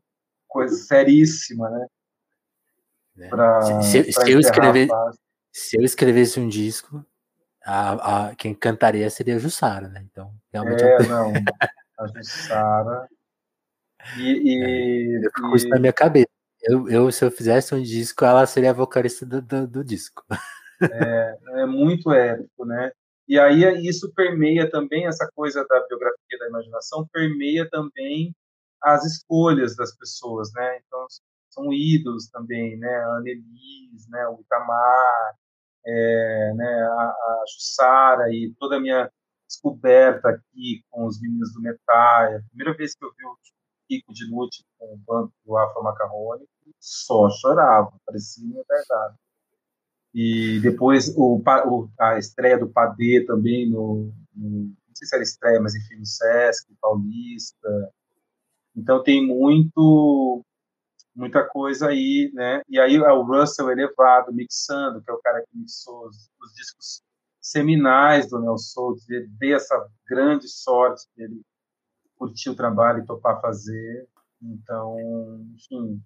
coisa seríssima, né? É. Pra, se, se, se eu escrever, se eu escrevesse um disco, a, a, quem cantaria seria a Jussara, né? Então, realmente é, eu... não, a Jussara. E, e, é, eu fico e... isso na minha cabeça. Eu, eu, se eu fizesse um disco, ela seria a vocalista do, do, do disco. É, é muito épico, né? E aí isso permeia também essa coisa da biografia da imaginação, permeia também as escolhas das pessoas, né? Então são ídolos também, né? A Annelise, né? O Itamar, é, né? A, a Jussara e toda a minha descoberta aqui com os meninos do Metal. A primeira vez que eu vi o Kiko de Lute com o banco do Afro Macarrone, só chorava, parecia verdade. E depois o, o, a estreia do Padê também no, no, não sei se era estreia, mas enfim, no Sesc, Paulista. Então tem muito muita coisa aí, né? E aí é o Russell elevado mixando, que é o cara que mixou os, os discos seminais do Nelson, de, de essa grande sorte dele curtir o trabalho e topar fazer. Então, enfim,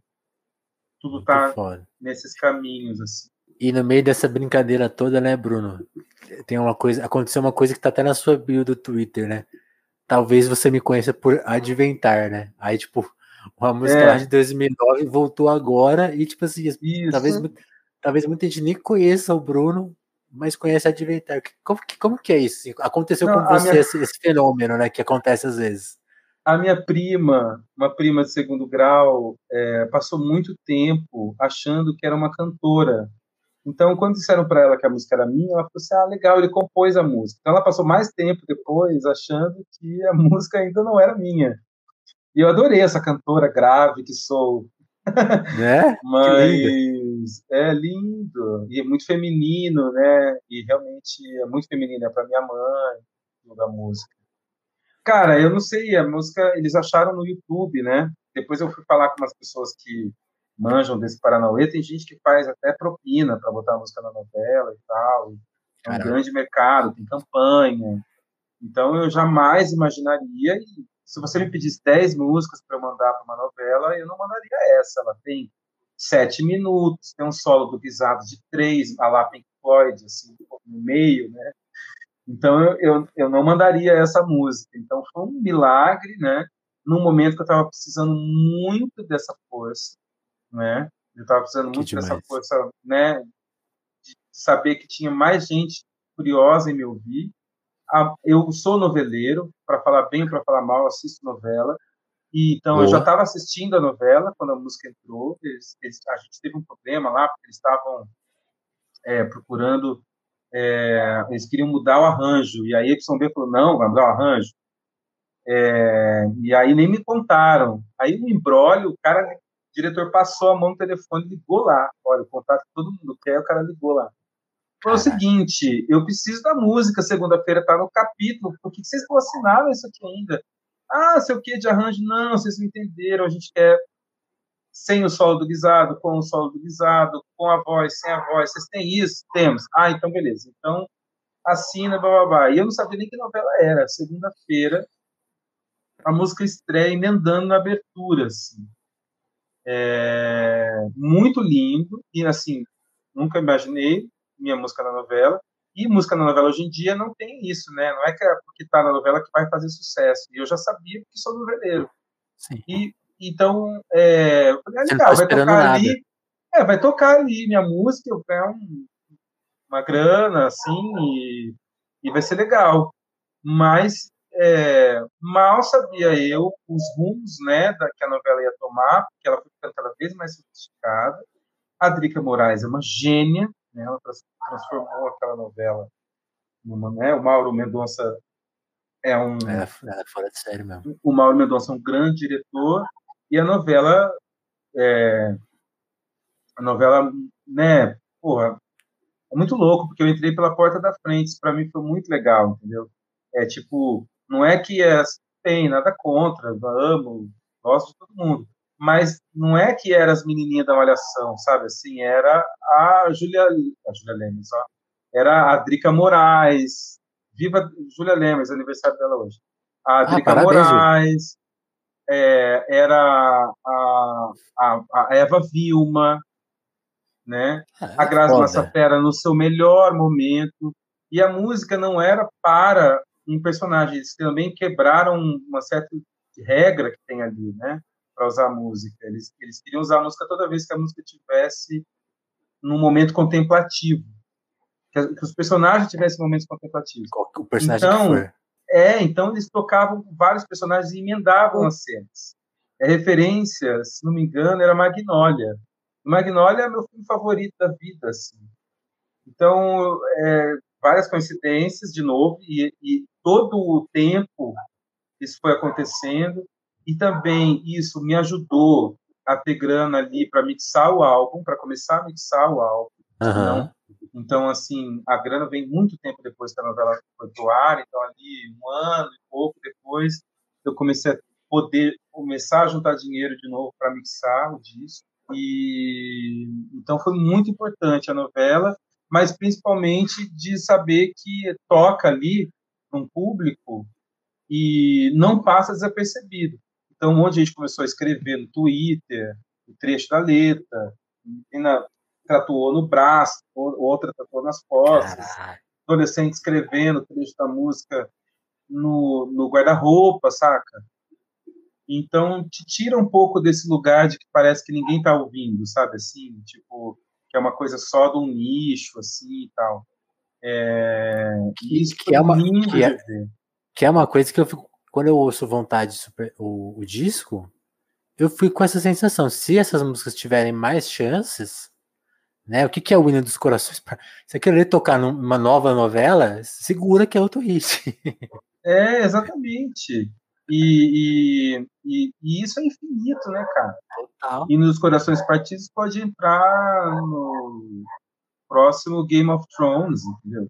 tudo tá nesses caminhos assim. E no meio dessa brincadeira toda, né, Bruno? Tem uma coisa, aconteceu uma coisa que tá até na sua bio do Twitter, né? Talvez você me conheça por adventar, né? Aí, tipo, Uma música é. lá de 2009 voltou agora e, tipo assim, Isso. talvez, talvez muita gente nem conheça o Bruno, mas conhece a Adventar. Como, como que é isso? Aconteceu Não, com você minha... esse, esse, fenômeno, né? Que acontece às vezes. A minha prima, uma prima de segundo grau, é, passou muito tempo achando que era uma cantora. Então, quando disseram para ela que a música era minha, ela falou assim: ah, legal, ele compôs a música. Então, ela passou mais tempo depois achando que a música ainda não era minha. E eu adorei essa cantora grave que sou. Né? Mas é lindo e é muito feminino, né? E realmente é muito feminino é para minha mãe, da música. Cara, eu não sei, a música eles acharam no YouTube, né? Depois eu fui falar com umas pessoas que manjam desse Paranauê, tem gente que faz até propina para botar a música na novela e tal. É um Caramba. grande mercado, tem campanha. Então eu jamais imaginaria, e se você me pedisse 10 músicas para eu mandar para uma novela, eu não mandaria essa. Ela tem sete minutos, tem um solo do Guisado de três, a lá Pink Floyd, assim, no meio, né? Então eu, eu, eu não mandaria essa música. Então foi um milagre, né? Num momento que eu estava precisando muito dessa força né? Eu estava precisando muito dessa força, né? De saber que tinha mais gente curiosa em me ouvir. Eu sou noveleiro, para falar bem ou para falar mal, assisto novela. E, então, Boa. eu já estava assistindo a novela quando a música entrou. Eles, eles, a gente teve um problema lá, porque eles estavam é, procurando. É, eles queriam mudar o arranjo. E aí a YB falou: não, vai mudar o arranjo. É, e aí nem me contaram. Aí o embrólio, o cara o diretor passou a mão no telefone e ligou lá. Olha, o contato que todo mundo quer, o cara ligou lá. Falou o seguinte: eu preciso da música, segunda-feira tá no capítulo, por que vocês não assinaram isso aqui ainda? Ah, sei o que de arranjo? Não, vocês não entenderam, a gente quer sem o solo do guisado, com o solo do guisado, com a voz, sem a voz. Vocês têm isso? Temos. Ah, então beleza. Então assina, blá, blá, blá. E eu não sabia nem que novela era. Segunda-feira, a música estreia emendando na abertura, assim. É, muito lindo e assim nunca imaginei minha música na novela e música na novela hoje em dia não tem isso, né? Não é que é porque está na novela que vai fazer sucesso. E eu já sabia porque sou noveleiro. Sim. E então é, eu falei, ah, legal, tá vai tocar nada. ali, é, vai tocar ali minha música, eu ganho um, uma grana assim e, e vai ser legal. Mas é, mal sabia eu os rumos né, da, que a novela ia tomar, porque ela foi ficando cada vez mais sofisticada. A Drica Moraes é uma gênia, né, ela transformou aquela novela numa. Né, o Mauro Mendonça é um. É, é fora de série mesmo. O Mauro Mendonça é um grande diretor, e a novela. É, a novela, né, porra, é muito louco, porque eu entrei pela porta da frente, isso para mim foi muito legal, entendeu? É tipo, não é que é, tem nada contra, amo, gosto de todo mundo. Mas não é que era as menininhas da Malhação, sabe? Assim, era a Júlia, a Júlia Lemes, ó. Era a Drica Moraes. Viva Júlia Lemes, aniversário dela hoje. A ah, Drica ah, Moraes. É, era a, a, a, Eva Vilma, né? Ah, a Grazi Massafera no seu melhor momento. E a música não era para um personagem. Eles também quebraram uma certa regra que tem ali, né? Para usar música. Eles, eles queriam usar a música toda vez que a música tivesse num momento contemplativo. Que, que os personagens tivessem momentos contemplativos. Qual o personagem então, que foi? É, então eles tocavam vários personagens e emendavam as cenas. A referência, se não me engano, era Magnólia. Magnólia é meu filme favorito da vida, assim. Então, é, várias coincidências, de novo, e, e todo o tempo isso foi acontecendo, e também isso me ajudou a ter grana ali para mixar o álbum, para começar a mixar o álbum. Uhum. Então, então, assim, a grana vem muito tempo depois que a novela foi pro ar, então ali um ano e pouco depois eu comecei a poder começar a juntar dinheiro de novo para mixar o disco. E então foi muito importante a novela mas principalmente de saber que toca ali um público e não passa desapercebido. Então, um monte de gente começou a escrever no Twitter o trecho da letra, na, tatuou no braço, outra tatuou nas costas, adolescente escrevendo o trecho da música no, no guarda-roupa, saca? Então, te tira um pouco desse lugar de que parece que ninguém está ouvindo, sabe? Assim, tipo, que é uma coisa só de um nicho, assim e tal. É, isso que é uma que é, que é uma coisa que eu fico quando eu ouço vontade super, o, o disco, eu fico com essa sensação. Se essas músicas tiverem mais chances, né? O que, que é o hino dos corações? Se eu querer tocar numa nova novela, segura que é outro hit. É, exatamente. E, e, e, e, isso é infinito, né, cara? Total. E nos Corações Partidos pode entrar no próximo Game of Thrones, entendeu?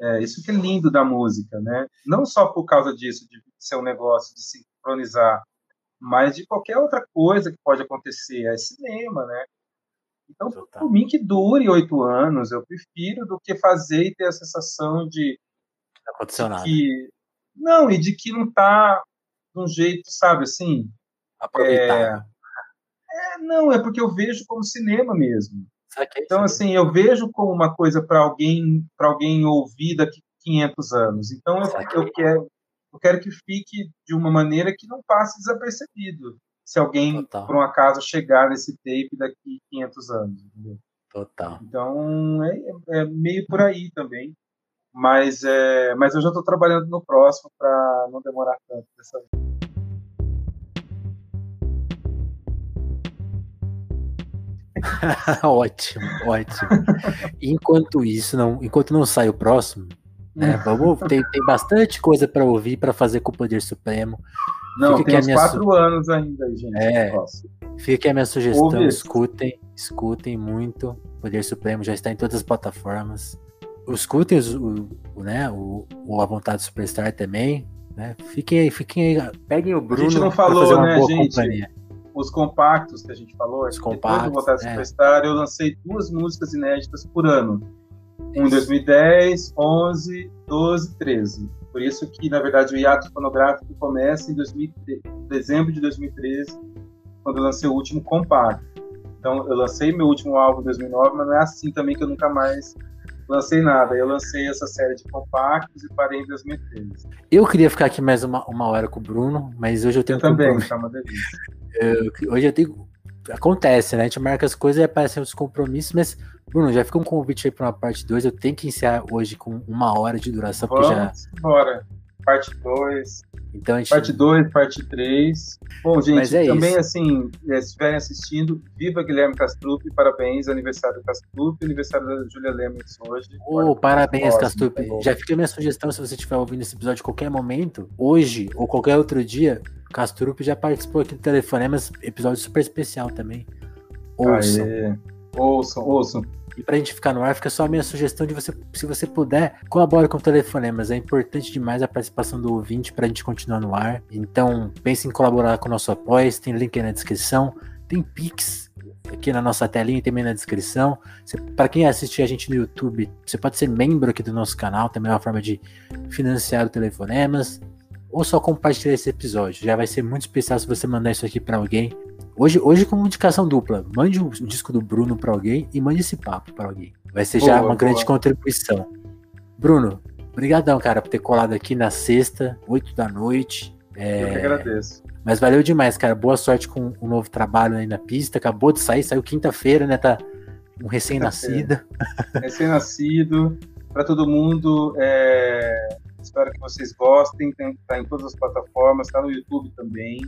É, isso que é lindo da música, né? Não só por causa disso, de ser um negócio de sincronizar, mas de qualquer outra coisa que pode acontecer. É cinema, né? Então, Total. por mim que dure oito anos, eu prefiro do que fazer e ter a sensação de, de que não e de que não está de um jeito, sabe, assim. Aproveitar. É, é, não, é porque eu vejo como cinema mesmo. Então, assim, eu vejo como uma coisa para alguém para alguém ouvir daqui 500 anos. Então, eu, eu, quero, eu quero que fique de uma maneira que não passe desapercebido. Se alguém, Total. por um acaso, chegar nesse tape daqui 500 anos. Entendeu? Total. Então, é, é, meio por aí também. Mas, é, mas eu já estou trabalhando no próximo para não demorar tanto dessa vez. ótimo, ótimo. Enquanto isso, não, enquanto não sai o próximo, né, vamos, tem, tem bastante coisa para ouvir, para fazer com o Poder Supremo. Não, fica tem uns quatro su... anos ainda, gente. É, fica aqui a minha sugestão, Ouve escutem, escutem muito. O Poder Supremo já está em todas as plataformas. Escutem os, o, o, né, o, o A Vontade Superstar também. Né? Fiquem aí, fiquem aí, peguem o Bruno. A gente não falou, né, gente? Companhia os compactos que a gente falou, os compactos, depois do Vontade é. Superstar, eu lancei duas músicas inéditas por ano. Um em 2010, 11, 12, 13. Por isso que, na verdade, o hiato fonográfico começa em 2013, dezembro de 2013, quando eu lancei o último compacto. Então, eu lancei meu último álbum em 2009, mas não é assim também que eu nunca mais lancei nada. Eu lancei essa série de compactos e parei em 2013. Eu queria ficar aqui mais uma, uma hora com o Bruno, mas hoje eu tenho eu também, tá uma delícia. Eu, hoje eu tenho. Acontece, né? A gente marca as coisas e aparecem os compromissos, mas, Bruno, já fica um convite aí para uma parte 2. Eu tenho que encerrar hoje com uma hora de duração, Vamos porque já. Bora. Parte 2. Então, gente... Parte 2, parte 3. Bom, gente, é também isso. assim, eh, se estiverem assistindo, viva Guilherme Castrup, parabéns, aniversário do Castrup, aniversário da Júlia Lemos hoje. Oh, parabéns, Castrup. Tá Já fica a minha sugestão, se você estiver ouvindo esse episódio em qualquer momento, hoje ou qualquer outro dia, Castrup já participou aqui do Telefonemas, episódio super especial também. Ouçam. Aê. Ouçam, ouçam. E pra gente ficar no ar, fica só a minha sugestão de você, se você puder, colabore com o Telefonemas. É importante demais a participação do ouvinte pra gente continuar no ar. Então, pense em colaborar com o nosso apoio, tem link aí na descrição. Tem Pix aqui na nossa telinha e também na descrição. Para quem assistir a gente no YouTube, você pode ser membro aqui do nosso canal, também é uma forma de financiar o Telefonemas ou só compartilhar esse episódio. Já vai ser muito especial se você mandar isso aqui para alguém. Hoje, hoje com indicação dupla, mande o, o disco do Bruno para alguém e mande esse papo para alguém. Vai ser boa, já uma boa. grande contribuição. Bruno, brigadão, cara, por ter colado aqui na sexta, 8 da noite. É... Eu que agradeço. Mas valeu demais, cara. Boa sorte com o novo trabalho aí na pista. Acabou de sair, saiu quinta-feira, né? Tá um recém-nascido. Recém-nascido. Para todo mundo, é... Espero que vocês gostem. Tem, tá em todas as plataformas, tá no YouTube também,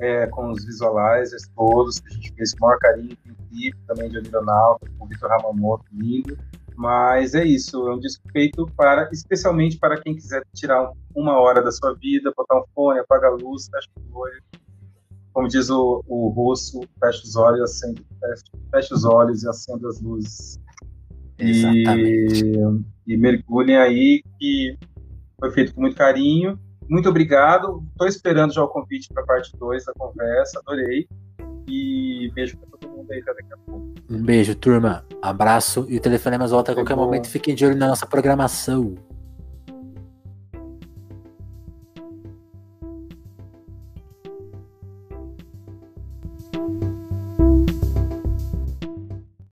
é, com os visualizers todos, que a gente fez com o maior carinho. Tem clipe também de Onironauta, com o Vitor Hamamoto, lindo. Mas é isso, é um disco feito para, especialmente para quem quiser tirar uma hora da sua vida, botar um fone, apagar a luz, fecha o olho. Como diz o, o russo, fecha os olhos, acende, fecha, fecha os olhos e acende as luzes. E, e mergulhem aí que foi feito com muito carinho. Muito obrigado. Estou esperando já o convite para a parte 2 da conversa. Adorei. E beijo para todo mundo aí daqui a pouco. Um beijo, turma. Abraço. E o Telefonemas volta a qualquer bom. momento. Fiquem de olho na nossa programação.